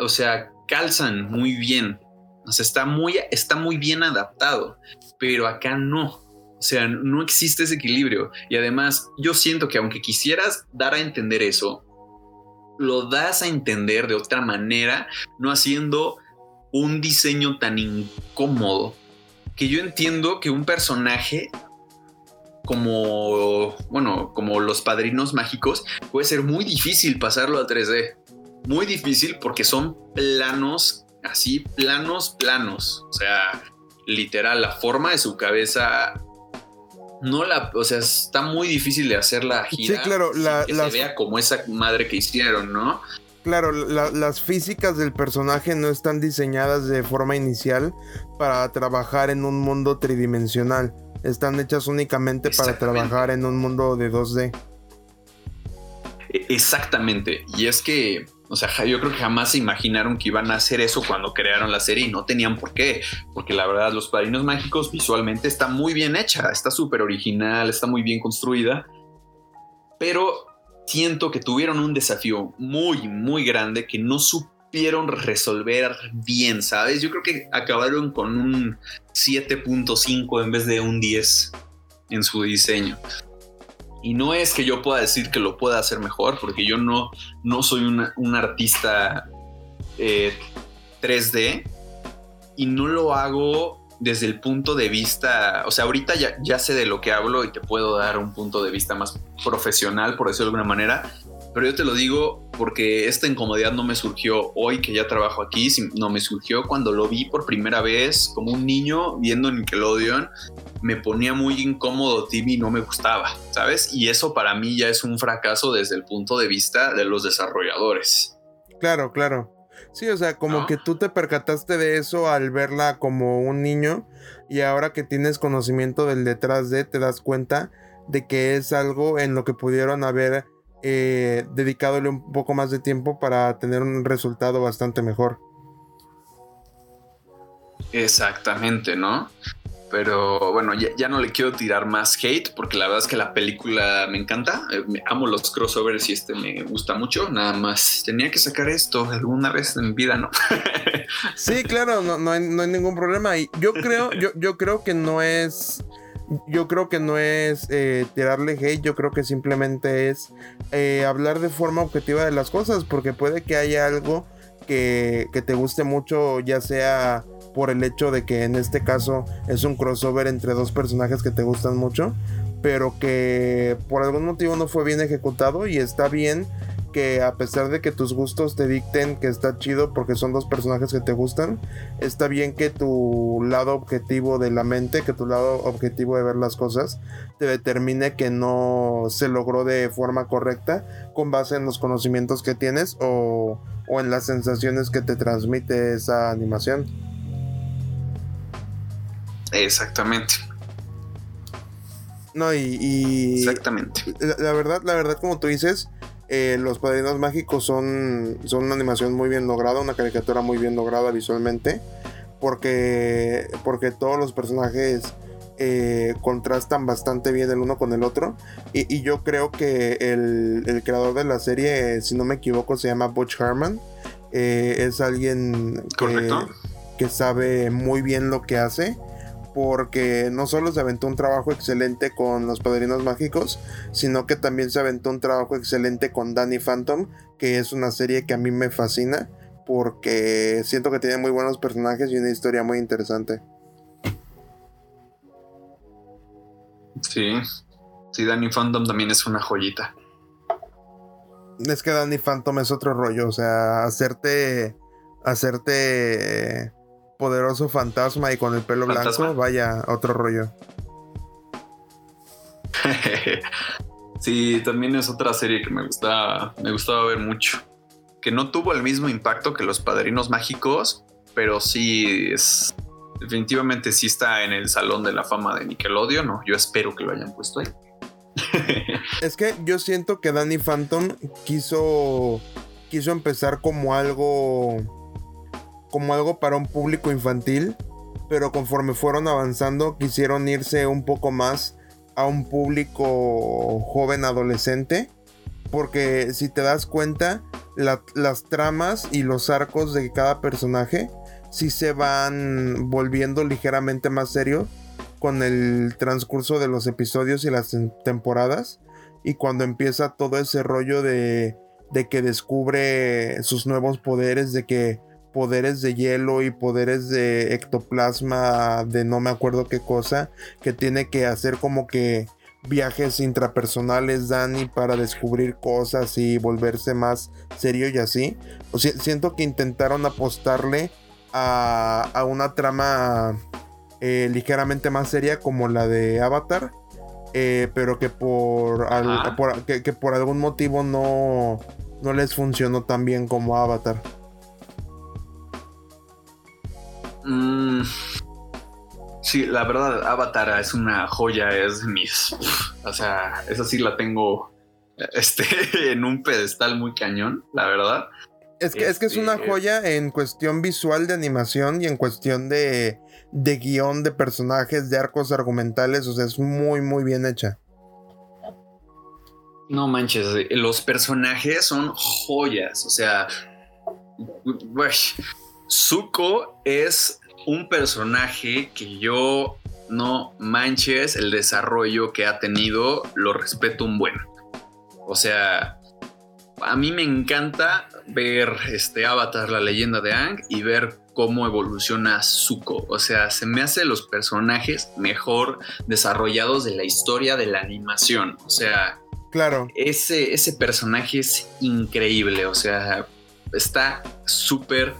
o sea, calzan muy bien. O sea, está muy, está muy bien adaptado. Pero acá no. O sea, no existe ese equilibrio. Y además, yo siento que aunque quisieras dar a entender eso, lo das a entender de otra manera, no haciendo un diseño tan incómodo. Que yo entiendo que un personaje como, bueno, como los padrinos mágicos, puede ser muy difícil pasarlo a 3D. Muy difícil porque son planos, así, planos, planos. O sea, literal, la forma de su cabeza no la, o sea, está muy difícil de hacer la gira. Sí, claro, la, que se vea como esa madre que hicieron, ¿no? Claro, las físicas del personaje no están diseñadas de forma inicial para trabajar en un mundo tridimensional. Están hechas únicamente para trabajar en un mundo de 2D. E, exactamente. Y es que o sea, yo creo que jamás se imaginaron que iban a hacer eso cuando crearon la serie y no tenían por qué. Porque la verdad, Los Padrinos Mágicos visualmente está muy bien hecha, está súper original, está muy bien construida. Pero siento que tuvieron un desafío muy, muy grande que no supieron resolver bien, ¿sabes? Yo creo que acabaron con un 7.5 en vez de un 10 en su diseño. Y no es que yo pueda decir que lo pueda hacer mejor, porque yo no, no soy un artista 3D eh, y no lo hago desde el punto de vista, o sea, ahorita ya, ya sé de lo que hablo y te puedo dar un punto de vista más profesional, por decirlo de alguna manera, pero yo te lo digo porque esta incomodidad no me surgió hoy que ya trabajo aquí, no me surgió cuando lo vi por primera vez como un niño viendo Nickelodeon me ponía muy incómodo Timmy no me gustaba, ¿sabes? Y eso para mí ya es un fracaso desde el punto de vista de los desarrolladores. Claro, claro. Sí, o sea, como que tú te percataste de eso al verla como un niño y ahora que tienes conocimiento del detrás de, te das cuenta de que es algo en lo que pudieron haber eh, dedicadole un poco más de tiempo para tener un resultado bastante mejor. Exactamente, ¿no? Pero bueno, ya, no le quiero tirar más hate porque la verdad es que la película me encanta. Eh, amo los crossovers y este me gusta mucho. Nada más tenía que sacar esto alguna vez en vida, ¿no? sí, claro, no, no, hay, ningún problema. Y yo creo, yo, yo creo que no es yo creo que no es eh, tirarle hate, yo creo que simplemente es eh, hablar de forma objetiva de las cosas, porque puede que haya algo que, que te guste mucho, ya sea por el hecho de que en este caso es un crossover entre dos personajes que te gustan mucho, pero que por algún motivo no fue bien ejecutado y está bien que a pesar de que tus gustos te dicten que está chido porque son dos personajes que te gustan, está bien que tu lado objetivo de la mente, que tu lado objetivo de ver las cosas, te determine que no se logró de forma correcta con base en los conocimientos que tienes o, o en las sensaciones que te transmite esa animación. Exactamente. No, y, Exactamente. La, verdad, la verdad, como tú dices, eh, los padrinos mágicos son, son una animación muy bien lograda, una caricatura muy bien lograda visualmente. Porque, porque todos los personajes eh, contrastan bastante bien el uno con el otro. Y, yo creo que el, creador de la serie, si no me equivoco, se llama Butch Harman. Eh, es alguien que, que, sabe muy bien lo que hace porque no solo se aventó un trabajo excelente con los Padrinos Mágicos, sino que también se aventó un trabajo excelente con Danny Phantom, que es una serie que a mí me fascina, porque siento que tiene muy buenos personajes y una historia muy interesante. Sí, sí, Danny Phantom también es una joyita. Es que Danny Phantom es otro rollo, o sea, hacerte, hacerte poderoso fantasma y con el pelo blanco, vaya, otro rollo. sí, también es otra serie que me gustaba, me gustaba ver mucho. Que no tuvo el mismo impacto que los padrinos mágicos, pero sí es. Definitivamente sí está en el salón de la fama de Nickelodeon, ¿no? Yo espero que lo hayan puesto ahí. es que yo siento que Danny Phantom quiso. quiso empezar como algo como algo para un público infantil, pero conforme fueron avanzando quisieron irse un poco más a un público joven adolescente, porque si te das cuenta, las tramas y los arcos de cada personaje sí se van volviendo ligeramente más serios con el transcurso de los episodios y las temporadas. Y cuando empieza todo ese rollo de, de que descubre sus nuevos poderes, de que poderes de hielo y poderes de ectoplasma de no me acuerdo qué cosa, que tiene que hacer como que viajes intrapersonales Dani para descubrir cosas y volverse más serio y así. O sea, siento que intentaron apostarle a, a una trama eh, ligeramente más seria como la de Avatar. Eh, pero que por, que, por algún motivo no, no les funcionó tan bien como Avatar. Mm, sí, la verdad, Avatar es una joya, es mis. O sea, esa sí la tengo este, en un pedestal muy cañón, la verdad. Es que, es que es una este, joya en cuestión visual de animación y en cuestión de, de guion de personajes, de arcos argumentales, o sea, es muy, muy bien hecha. No manches, los personajes son joyas, o sea, Zuko es un personaje que yo no manches el desarrollo que ha tenido, lo respeto un buen. O sea, a mí me encanta ver este Avatar, la leyenda de Ang, y ver cómo evoluciona Zuko. O sea, se me hace los personajes mejor desarrollados de la historia de la animación. O sea, claro. Ese, ese personaje es increíble. O sea, está súper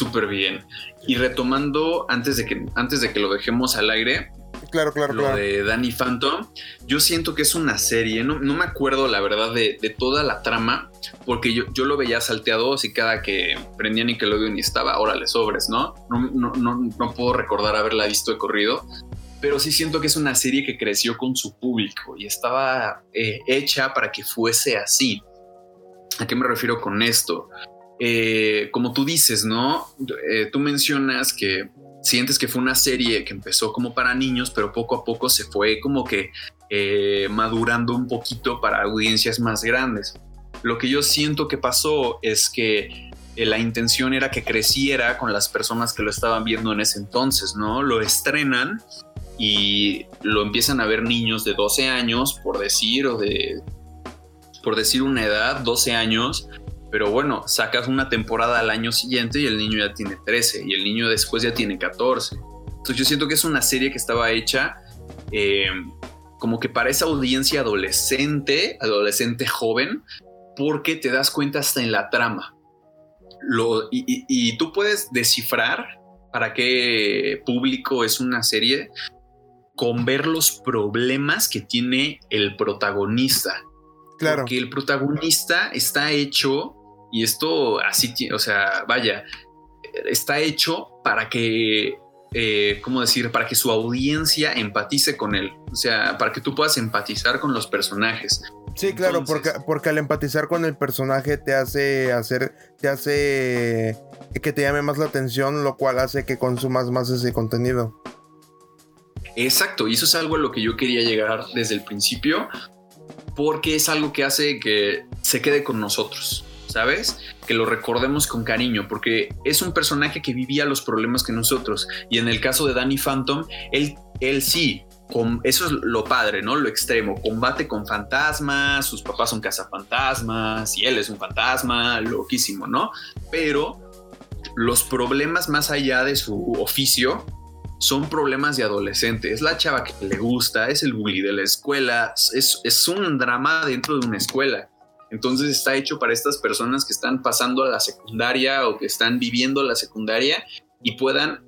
súper bien. Y retomando, antes de que, antes de que lo dejemos al aire, claro, claro, lo de Danny Phantom, yo siento que es una serie, no, me acuerdo la verdad de, toda la trama, porque yo, yo, lo veía salteado y cada que prendía Nickelodeon y estaba, órale, sobres, ¿no? No, no, no puedo recordar haberla visto de corrido, pero sí siento que es una serie que creció con su público y estaba eh, hecha para que fuese así. ¿A qué me refiero con esto? Eh, como tú dices, ¿no? Eh, tú mencionas que sientes que fue una serie que empezó como para niños, pero poco a poco se fue como que eh, madurando un poquito para audiencias más grandes. Lo que yo siento que pasó es que la intención era que creciera con las personas que lo estaban viendo en ese entonces, ¿no? Lo estrenan y lo empiezan a ver niños de 12 años, por decir, o de, por decir una edad, 12 años, pero bueno, sacas una temporada al año siguiente y el niño ya tiene 13 y el niño después ya tiene 14. Entonces yo siento que es una serie que estaba hecha eh, como que para esa audiencia adolescente, adolescente joven, porque te das cuenta hasta en la trama. Lo, y, tú puedes descifrar para qué público es una serie con ver los problemas que tiene el protagonista. Claro. Porque el protagonista está hecho, y esto así, o sea, vaya, está hecho para que eh, ¿cómo decir? Para que su audiencia empatice con él. O sea, para que tú puedas empatizar con los personajes. Sí, claro, porque, porque al empatizar con el personaje te hace hacer, te hace que te llame más la atención, lo cual hace que consumas más ese contenido. Exacto, y eso es algo a lo que yo quería llegar desde el principio, porque es algo que hace que se quede con nosotros. ¿Sabes? Que lo recordemos con cariño, porque es un personaje que vivía los problemas que nosotros. Y en el caso de Danny Phantom, él, él sí, eso es lo padre, ¿no? Lo extremo. Combate con fantasmas, sus papás son cazafantasmas, y él es un fantasma, loquísimo, ¿no? Pero los problemas más allá de su oficio son problemas de adolescente. Es la chava que le gusta, es el bully de la escuela, es, es un drama dentro de una escuela. Entonces está hecho para estas personas que están pasando a la secundaria o que están viviendo la secundaria y puedan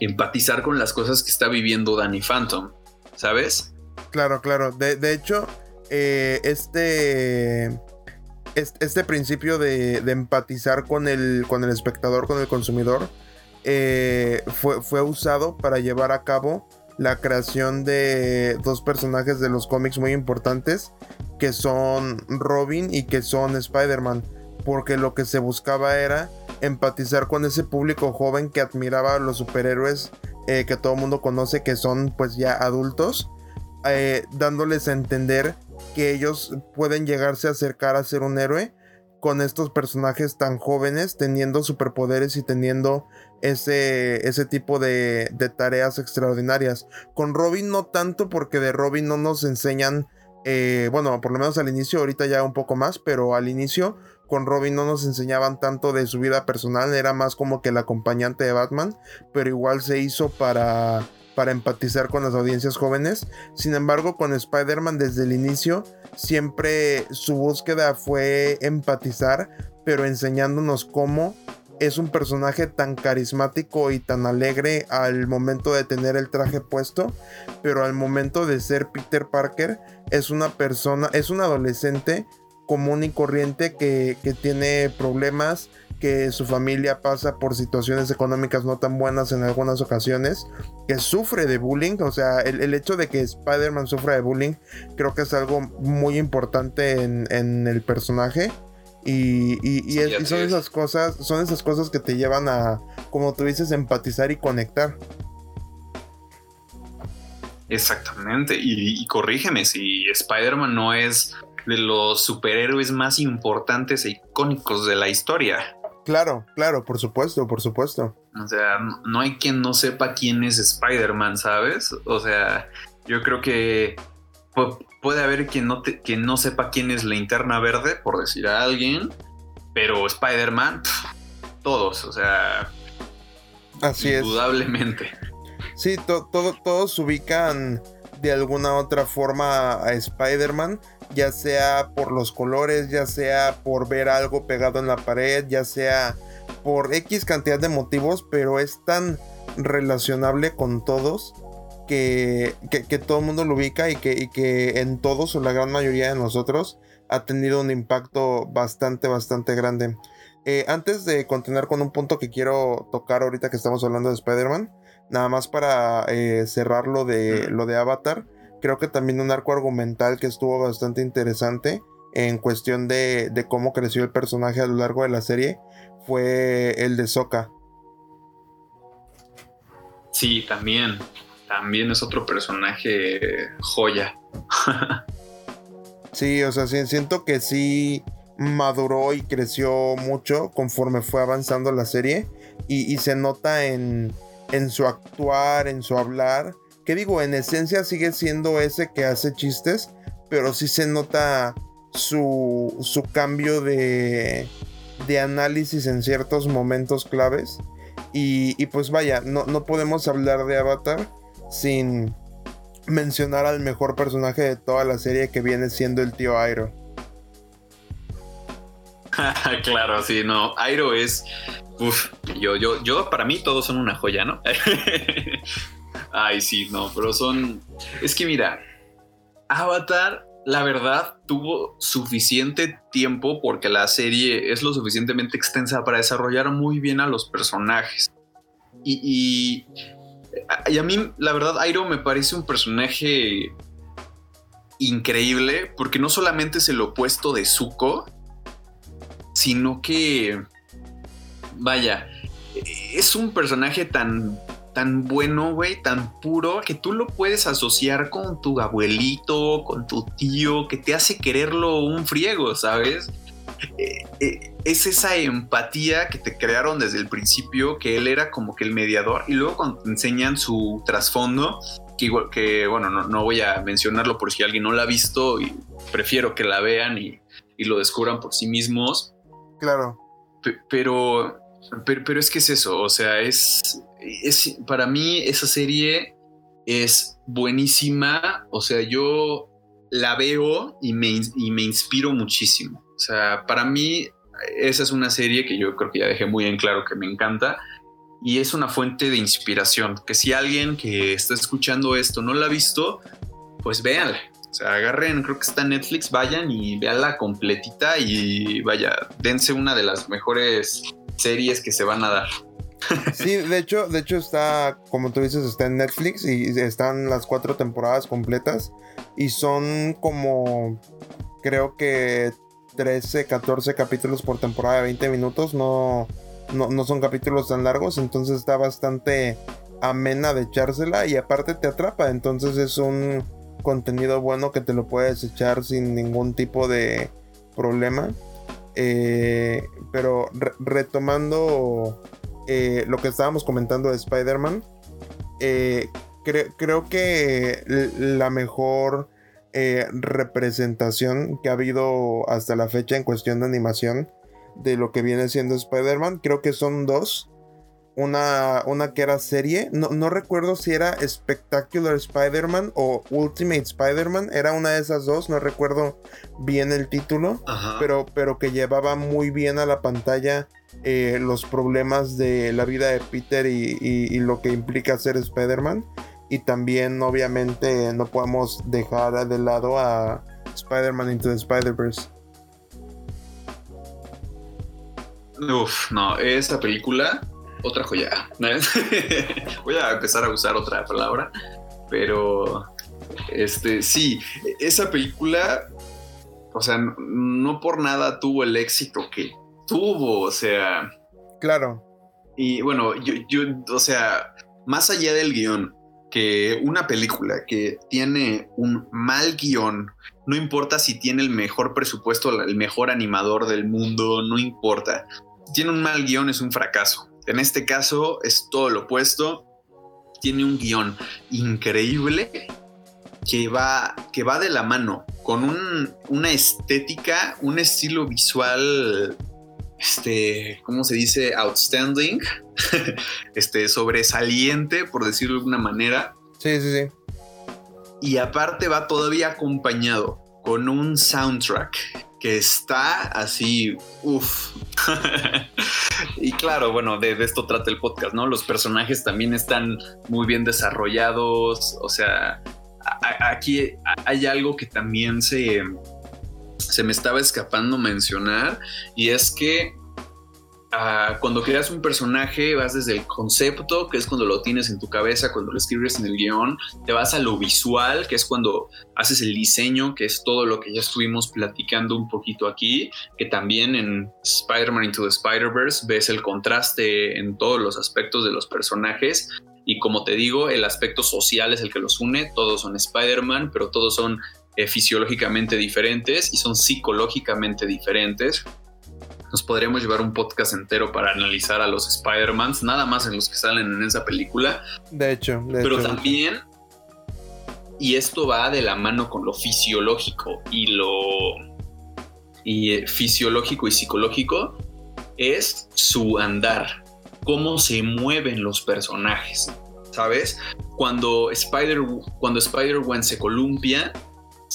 empatizar con las cosas que está viviendo Danny Phantom, ¿sabes? Claro, claro. De, hecho, eh, este, este principio de, empatizar con el, con el espectador, con el consumidor, eh, fue, fue usado para llevar a cabo la creación de dos personajes de los cómics muy importantes que son Robin y que son Spider-Man porque lo que se buscaba era empatizar con ese público joven que admiraba a los superhéroes eh, que todo el mundo conoce que son pues ya adultos eh, dándoles a entender que ellos pueden llegarse a acercar a ser un héroe con estos personajes tan jóvenes teniendo superpoderes y teniendo ese, ese tipo de, de, tareas extraordinarias. Con Robin no tanto porque de Robin no nos enseñan, eh, bueno, por lo menos al inicio, ahorita ya un poco más, pero al inicio con Robin no nos enseñaban tanto de su vida personal, era más como que el acompañante de Batman, pero igual se hizo para, para empatizar con las audiencias jóvenes. Sin embargo, con Spider-Man desde el inicio, siempre su búsqueda fue empatizar, pero enseñándonos cómo es un personaje tan carismático y tan alegre al momento de tener el traje puesto, pero al momento de ser Peter Parker es una persona, es un adolescente común y corriente que, tiene problemas, que su familia pasa por situaciones económicas no tan buenas en algunas ocasiones, que sufre de bullying, o sea, el, hecho de que Spider-Man sufra de bullying creo que es algo muy importante en, en el personaje y, son esas cosas, son esas cosas que te llevan a, como tú dices, empatizar y conectar. Exactamente, y, corrígeme si Spider-Man no es de los superhéroes más importantes e icónicos de la historia. Claro, claro, por supuesto, por supuesto. O sea, no hay quien no sepa quién es Spider-Man, ¿sabes? O sea, yo creo que puede haber quien no, quien no sepa quién es la Interna verde, por decir a alguien, pero Spider-Man, todos, o sea, Así indudablemente. Sí, todos ubican de alguna otra forma a Spider-Man, ya sea por los colores, ya sea por ver algo pegado en la pared, ya sea por X cantidad de motivos, pero es tan relacionable con todos que, todo el mundo lo ubica y que, que en todos o la gran mayoría de nosotros ha tenido un impacto bastante, bastante grande. Eh, antes de continuar con un punto que quiero tocar ahorita que estamos hablando de Spider-Man, nada más para eh, cerrar lo de, lo de Avatar, creo que también un arco argumental que estuvo bastante interesante en cuestión de, de cómo creció el personaje a lo largo de la serie fue el de Sokka. Sí, también también es otro personaje joya. sí, o sea, siento que sí maduró y creció mucho conforme fue avanzando la serie y, se nota en, en, su actuar, en su hablar, que digo, en esencia sigue siendo ese que hace chistes, pero sí se nota su, su cambio de, de análisis en ciertos momentos claves. Y, pues vaya, no, no podemos hablar de Avatar sin mencionar al mejor personaje de toda la serie que viene siendo el tío Airo. claro, sí, no. Airo es. Yo, yo, yo, para mí todos son una joya, ¿no? Ay, sí, no, pero son. Es que mira, Avatar, la verdad, tuvo suficiente tiempo porque la serie es lo suficientemente extensa para desarrollar muy bien a los personajes. Y, y, a mí, la verdad, Airo me parece un personaje increíble porque no solamente es el opuesto de Zuko, sino que, vaya, es un personaje tan, tan bueno, güey, tan puro, que tú lo puedes asociar con tu abuelito, con tu tío, que te hace quererlo un friego, ¿sabes? Eh, eh, es esa empatía que te crearon desde el principio, que él era como que el mediador, y luego cuando te enseñan su trasfondo, que, que bueno, no, voy a mencionarlo por si alguien no la ha visto, y prefiero que la vean y, y lo descubran por sí mismos, Claro. pero, pero, es que es eso, o sea, es, para mí esa serie es buenísima, o sea, yo la veo y me, y me inspiro muchísimo. O sea, para mí esa es una serie que yo creo que ya dejé muy en claro que me encanta y es una fuente de inspiración, que si alguien que está escuchando esto no la ha visto, pues véanla. O sea, agarren, creo que está en Netflix, vayan y veanla completita y vaya, dense una de las mejores series que se van a dar. Sí, de hecho, de hecho está, como tú dices, está en Netflix y están las cuatro temporadas completas y son como, creo que 13, 14 capítulos por temporada de 20 minutos, no, no, no son capítulos tan largos, entonces está bastante amena de echársela y aparte te atrapa, entonces es un contenido bueno que te lo puedes echar sin ningún tipo de problema. Eh, pero retomando eh, lo que estábamos comentando de Spider-Man, eh, creo que la mejor representación que ha habido hasta la fecha en cuestión de animación de lo que viene siendo Spider-Man, creo que son dos una, una que era serie. No, recuerdo si era Spectacular Spider-Man o Ultimate Spider-Man. Era una de esas dos, no recuerdo bien el título. Pero, pero que llevaba muy bien a la pantalla eh, los problemas de la vida de Peter y, lo que implica ser Spider-Man. Y también, obviamente, no podemos dejar de lado a Spider-Man Into the Spider-Verse. Uf, no, esa película otra joya. Voy a empezar a usar otra palabra, pero este sí, esa película, o sea, no por nada tuvo el éxito que tuvo, o sea. Claro. Y bueno, yo, yo o sea, más allá del guion, que una película que tiene un mal guion, no importa si tiene el mejor presupuesto, el mejor animador del mundo, no importa. Si tiene un mal guion es un fracaso. En este caso es todo lo opuesto. Tiene un guion increíble que va, que va de la mano con una estética, un estilo visual, este, ¿cómo se dice? Outstanding, este, sobresaliente, por decirlo de alguna manera. Sí, sí, sí. Y aparte va todavía acompañado con un soundtrack que está así, uff. y claro, bueno, de, esto trata el podcast, ¿no? Los personajes también están muy bien desarrollados, o sea, aquí hay algo que también se, se me estaba escapando mencionar, y es que cuando creas un personaje, vas desde el concepto, que es cuando lo tienes en tu cabeza, cuando lo escribes en el guion, te vas a lo visual, que es cuando haces el diseño, que es todo lo que ya estuvimos platicando un poquito aquí, que también en Spider-Man Into the Spider-Verse ves el contraste en todos los aspectos de los personajes. Y como te digo, el aspecto social es el que los une, todos son Spider-Man, pero todos son eh, fisiológicamente diferentes y son psicológicamente diferentes nos podríamos llevar un podcast entero para analizar a los Spider-Mans, nada más en los que salen en esa película. De hecho, pero también y esto va de la mano con lo fisiológico y lo y eh, fisiológico y psicológico es su andar, cómo se mueven los personajes, ¿sabes? Cuando Spider cuando Spider-Man se columpia,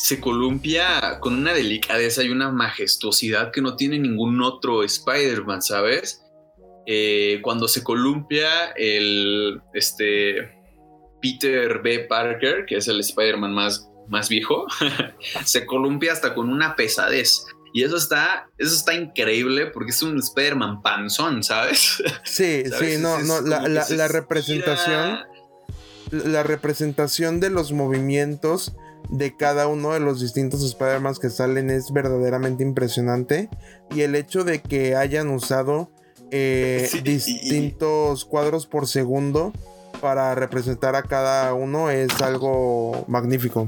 se columpia con una delicadeza y una majestuosidad que no tiene ningún otro Spider-Man, ¿sabes? Eh, cuando se columpia el este Peter B. Parker, que es el Spider-Man más, más viejo, se columpia hasta con una pesadez. Y eso está, eso está increíble porque es un Spider-Man panzón, ¿sabes? Sí, sí, no, no, la, la, representación, la representación de los movimientos de cada uno de los distintos Spider-Man que salen es verdaderamente impresionante. Y el hecho de que hayan usado eh, distintos cuadros por segundo para representar a cada uno es algo magnífico.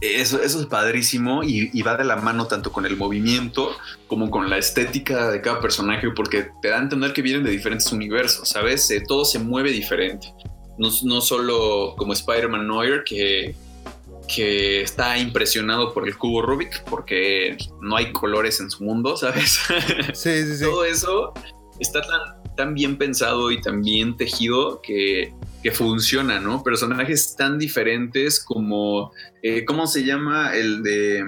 Eso, eso es padrísimo y, va de la mano tanto con el movimiento como con la estética de cada personaje porque te da a entender que vienen de diferentes universos, ¿sabes? Eh, todo se mueve diferente. No, no solo como Spider-Man Noir que, que está impresionado por el cubo Rubik porque no hay colores en su mundo, ¿sabes? Sí, sí, sí. todo eso está tan tan bien pensado y tan bien tejido que, funciona, ¿no? Personajes tan diferentes como, eh, ¿cómo se llama el de...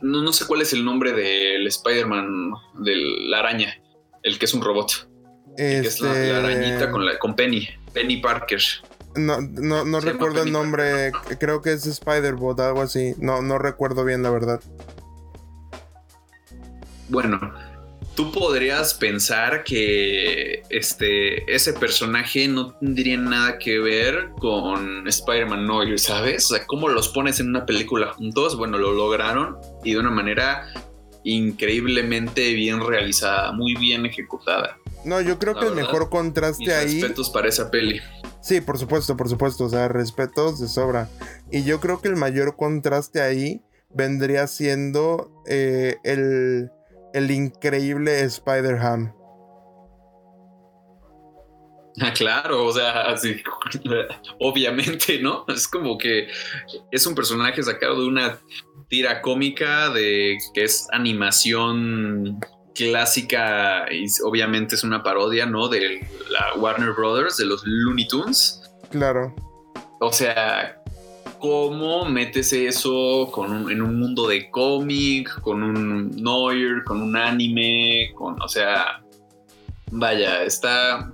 no, sé cuál es el nombre del Spider-Man, de la araña, el que es un robot. que es la, este arañita con, la, con Penny, Penny Parker. No, no, no recuerdo el nombre, creo que es Spider-Bot, algo así. No, no recuerdo bien, la verdad. Bueno, tú podrías pensar que este, ese personaje no tendría nada que ver con Spider-Man Noir, ¿sabes? O sea, cómo los pones en una película juntos, bueno, lo lograron y de una manera increíblemente bien realizada, muy bien ejecutada. No, yo creo que el mejor contraste ahí. Respetos para esa peli. Sí, por supuesto, por supuesto, o sea, respetos de sobra. Y yo creo que el mayor contraste ahí vendría siendo eh, el el increíble Spider-Ham. Ah, claro, o sea, así, obviamente, ¿no? Es como que es un personaje sacado de una tira cómica de que es animación clásica y obviamente es una parodia, ¿no? De la Warner Brothers, de los Looney Tunes. Claro. O sea, cómo metes eso en un mundo de cómic, con un noir, con un anime, con, o sea, vaya, está,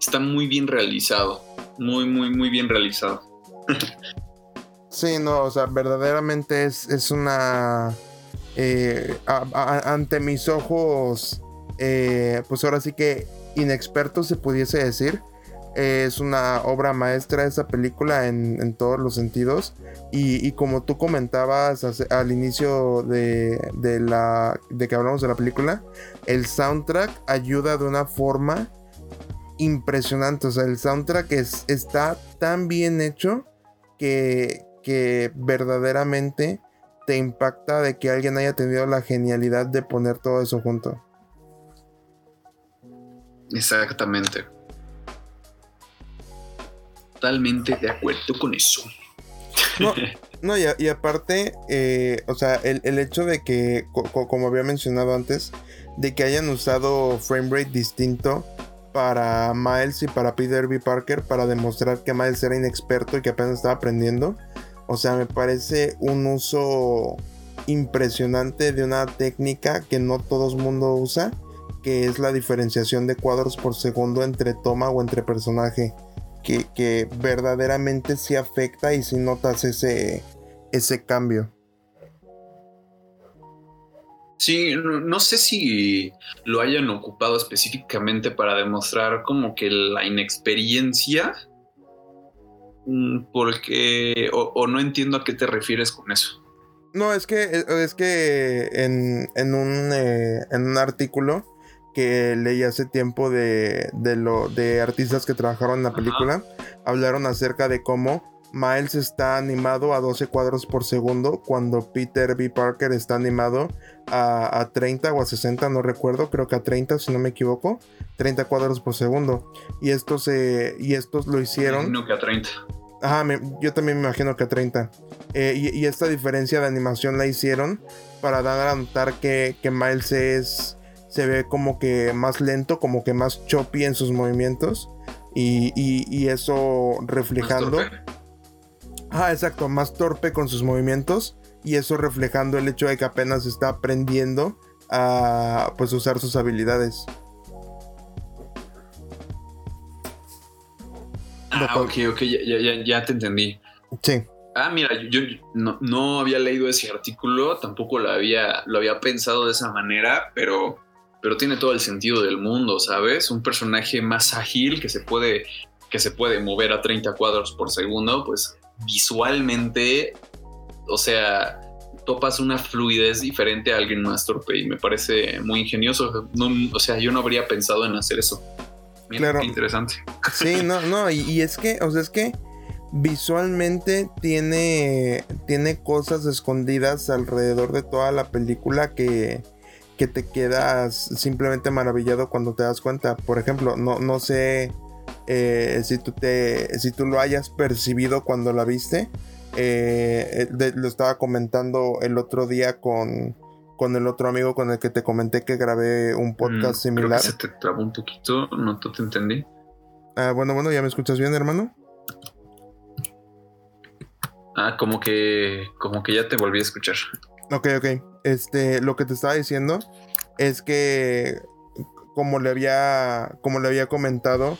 está muy bien realizado, muy, muy, muy bien realizado. sí, no, o sea, verdaderamente es, es una... Eh, ante mis ojos, eh, pues ahora sí que inexperto se pudiese decir, es una obra maestra esa película en, todos los sentidos. Y, como tú comentabas al inicio de, la, de que hablamos de la película, el soundtrack ayuda de una forma impresionante. O sea, el soundtrack es, está tan bien hecho que, que verdaderamente te impacta de que alguien haya tenido la genialidad de poner todo eso junto. Exactamente totalmente de acuerdo con eso. No, y, aparte, eh, o sea, el, hecho de que, como había mencionado antes, de que hayan usado framerate distinto para Miles y para Peter B. Parker para demostrar que Miles era inexperto y que apenas estaba aprendiendo. O sea, me parece un uso impresionante de una técnica que no todo el mundo usa, que es la diferenciación de cuadros por segundo entre toma o entre personaje que, verdaderamente sí afecta y si notas ese, ese cambio. Sí, no, sé si lo hayan ocupado específicamente para demostrar como que la inexperiencia, porque, o, no entiendo a qué te refieres con eso. No, es que, es que en, en, un, eh, en un artículo que leí hace tiempo de, de, lo, de artistas que trabajaron en la película, hablaron acerca de cómo Miles está animado a 12 cuadros por segundo, cuando Peter B. Parker está animado a, 30 o a 60, no recuerdo, creo que a 30 si no me equivoco, 30 cuadros por segundo. Y estos, y estos lo hicieron... No que a 30. Ajá, yo también me imagino que a 30. Eh, y, esta diferencia de animación la hicieron para dar a notar que, que Miles es, se ve como que más lento, como que más choppy en sus movimientos. Y, y eso reflejando... Ah, exacto, más torpe con sus movimientos y eso reflejando el hecho de que apenas está aprendiendo a pues usar sus habilidades. Ah, ok, ok, ya, te entendí. Sí. Ah, mira, yo, no, había leído ese artículo, tampoco lo había, lo había pensado de esa manera, pero, pero tiene todo el sentido del mundo, ¿sabes? Un personaje más ágil que se puede, que se puede mover a 30 cuadros por segundo, pues visualmente, o sea, topas una fluidez diferente a alguien más torpe y me parece muy ingenioso. o sea, yo no habría pensado en hacer eso. claro. interesante. Sí, no, no, y, es que, o sea, es que visualmente tiene, tiene cosas escondidas alrededor de toda la película que, que te quedas simplemente maravillado cuando te das cuenta. Por ejemplo, no, no sé eh, si, tú te, si tú lo hayas percibido cuando la viste. Eh, lo estaba comentando el otro día con, con el otro amigo con el que te comenté que grabé un mm, podcast similar. se te trabó un poquito, no te entendí. Ah, bueno, bueno, ¿ya me escuchas bien, hermano? Ah, como que, como que ya te volví a escuchar. Ok, ok. Este, lo que te estaba diciendo es que como le había, como le había comentado,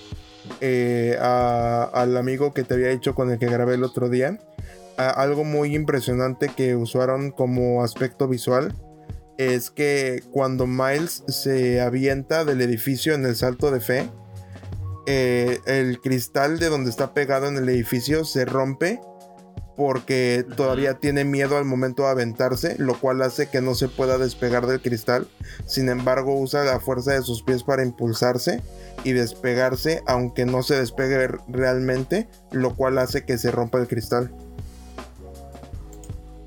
eh, al amigo que te había dicho con el que grabé el otro día. Algo muy impresionante que usaron como aspecto visual es que cuando Miles se avienta del edificio en el salto de fe, eh, el cristal de donde está pegado en el edificio se rompe porque todavía tiene miedo al momento de aventarse, lo cual hace que no se pueda despegar del cristal. Sin embargo, usa la fuerza de sus pies para impulsarse y despegarse, aunque no se despegue realmente, lo cual hace que se rompa el cristal.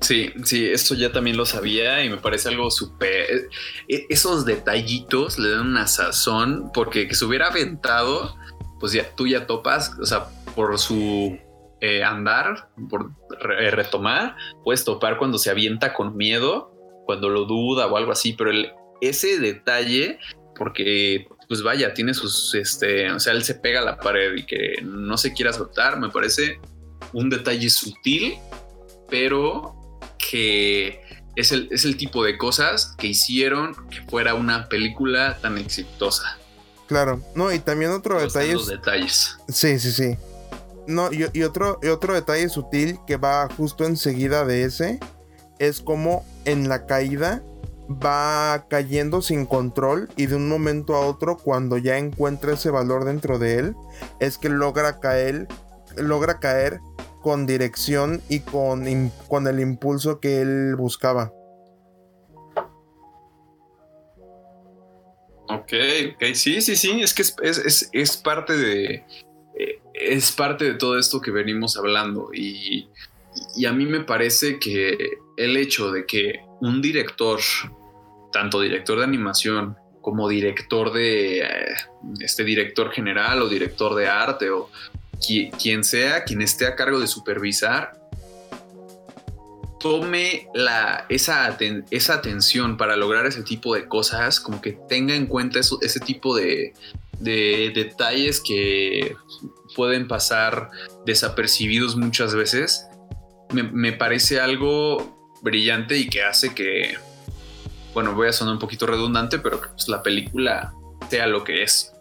Sí, sí, esto ya también lo sabía y me parece algo súper... E, esos detallitos le dan una sazón porque que se hubiera aventado, pues ya tú ya topas, o sea, por su eh, andar, por eh, retomar, puedes topar cuando se avienta con miedo, cuando lo duda o algo así, pero ese detalle, porque pues vaya, tiene sus, este, o sea, él se pega a la pared y que no se quiera soltar, me parece un detalle sutil, pero que es el, es el tipo de cosas que hicieron que fuera una película tan exitosa. Claro, no, y también otro detalle. Los detalles. Sí, sí, sí. No, y, otro, otro detalle sutil que va justo enseguida de ese es como en la caída va cayendo sin control y de un momento a otro cuando ya encuentra ese valor dentro de él es que logra caer logra caer con dirección y con, el impulso que él buscaba. Ok, ok, sí, sí, sí, es que es parte de, es parte de todo esto que venimos hablando y, a mí me parece que el hecho de que un director, tanto director de animación como director de eh, este director general o director de arte o quien sea, quien esté a cargo de supervisar, tome la, esa, esa atención para lograr ese tipo de cosas, como que tenga en cuenta ese tipo de, de detalles que pueden pasar desapercibidos muchas veces, me, parece algo brillante y que hace que, bueno, voy a sonar un poquito redundante, pero que pues, la película sea lo que es.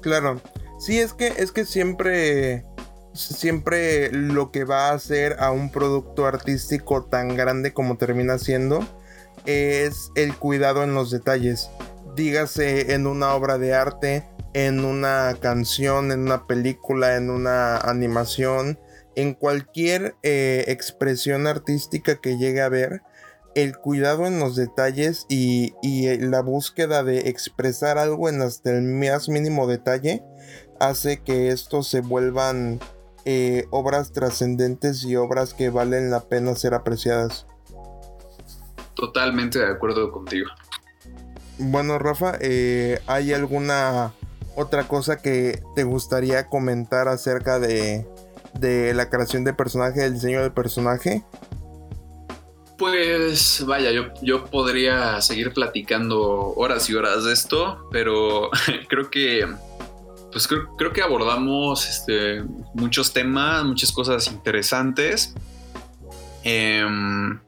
Claro, sí, es que, es que siempre, siempre lo que va a hacer a un producto artístico tan grande como termina siendo es el cuidado en los detalles. Dígase en una obra de arte, en una canción, en una película, en una animación, en cualquier eh, expresión artística que llegue a ver, el cuidado en los detalles y, y, la búsqueda de expresar algo en hasta el más mínimo detalle hace que estos se vuelvan eh, obras trascendentes y obras que valen la pena ser apreciadas. Totalmente de acuerdo contigo. Bueno, Rafa, eh, ¿hay alguna otra cosa que te gustaría comentar acerca de, de la creación de personaje, del diseño del personaje? Pues vaya, yo, yo podría seguir platicando horas y horas de esto, pero creo que pues creo, que abordamos este, muchos temas, muchas cosas interesantes. Em,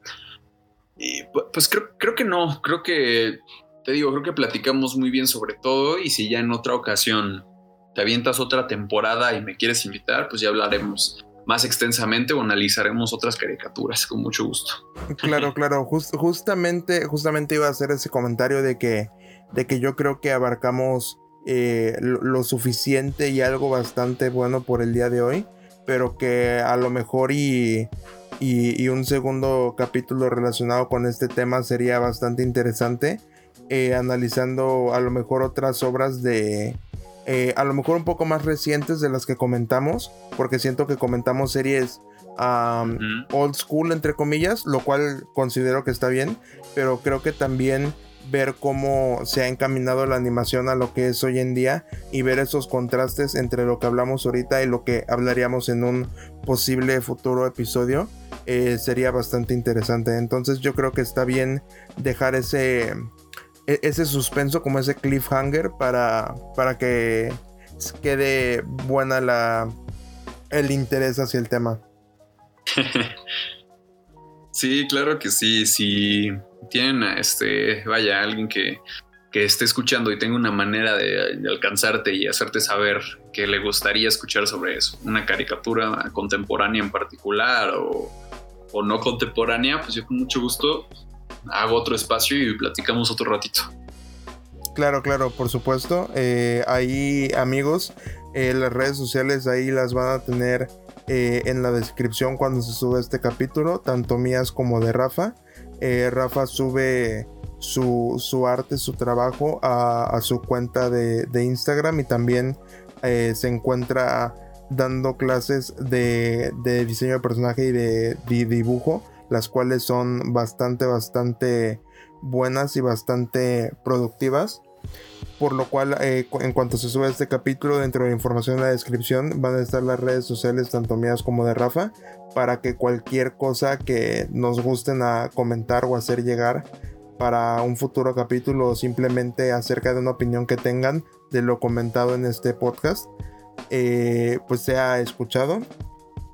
pues creo, creo que no, creo que, te digo, creo que platicamos muy bien sobre todo y si ya en otra ocasión te avientas otra temporada y me quieres invitar, pues ya hablaremos más extensamente o analizaremos otras caricaturas con mucho gusto. Claro, claro, justamente, justamente iba a hacer ese comentario de que, de que yo creo que abarcamos eh, lo, suficiente y algo bastante bueno por el día de hoy, pero que a lo mejor y, y, un segundo capítulo relacionado con este tema sería bastante interesante, eh, analizando a lo mejor otras obras de, eh, a lo mejor un poco más recientes de las que comentamos, porque siento que comentamos series old school, entre comillas, lo cual considero que está bien, pero creo que también ver cómo se ha encaminado la animación a lo que es hoy en día y ver esos contrastes entre lo que hablamos ahorita y lo que hablaríamos en un posible futuro episodio eh, sería bastante interesante. Entonces yo creo que está bien dejar ese e-, ese suspenso, como ese cliffhanger para, para que quede buena la, el interés hacia el tema. sí, claro que sí. Si tienen, este, vaya, alguien que, que esté escuchando y tenga una manera de, alcanzarte y hacerte saber que le gustaría escuchar sobre eso, una caricatura contemporánea en particular o, o no contemporánea, pues yo con mucho gusto hago otro espacio y platicamos otro ratito. Claro, claro, por supuesto. Eh, ahí, amigos, eh, las redes sociales ahí las van a tener eh, en la descripción cuando se sube este capítulo, tanto mías como de Rafa. Rafa sube su, arte, su trabajo a, su cuenta de, Instagram y también se encuentra dando clases de, diseño de personaje y de dibujo las cuales son bastante, bastante buenas y bastante productivas. Por lo cual, eh, en cuanto se sube este capítulo, dentro de la información en la descripción van a estar las redes sociales, tanto mías como de Rafa, para que cualquier cosa que nos gusten a comentar o hacer llegar para un futuro capítulo o simplemente acerca de una opinión que tengan de lo comentado en este podcast, eh, pues sea escuchado.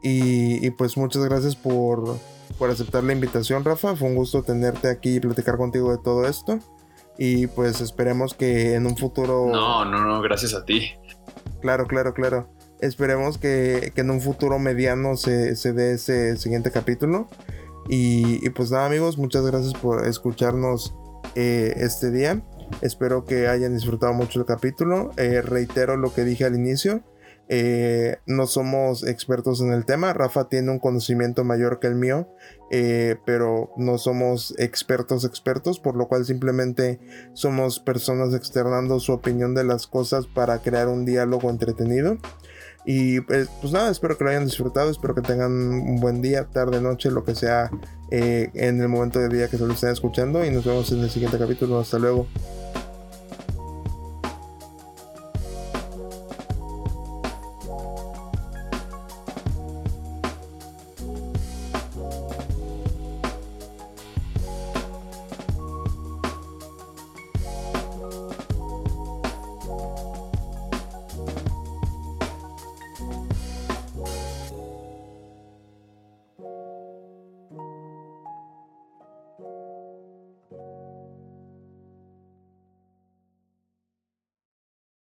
y pues muchas gracias por por aceptar la invitación, Rafa. Fue un gusto tenerte aquí y platicar contigo de todo esto. Y pues esperemos que en un futuro... No, no, no, gracias a ti. Claro, claro, claro. Esperemos que, en un futuro mediano se, dé ese siguiente capítulo. Y, pues nada amigos, muchas gracias por escucharnos eh, este día. Espero que hayan disfrutado mucho el capítulo. Eh, reitero lo que dije al inicio. Eh, no somos expertos en el tema. Rafa tiene un conocimiento mayor que el mío, eh, pero no somos expertos expertos, por lo cual simplemente somos personas externando su opinión de las cosas para crear un diálogo entretenido. Y pues, pues nada, espero que lo hayan disfrutado, espero que tengan un buen día, tarde, noche, lo que sea eh, en el momento del día que se lo estén escuchando y nos vemos en el siguiente capítulo. Hasta luego.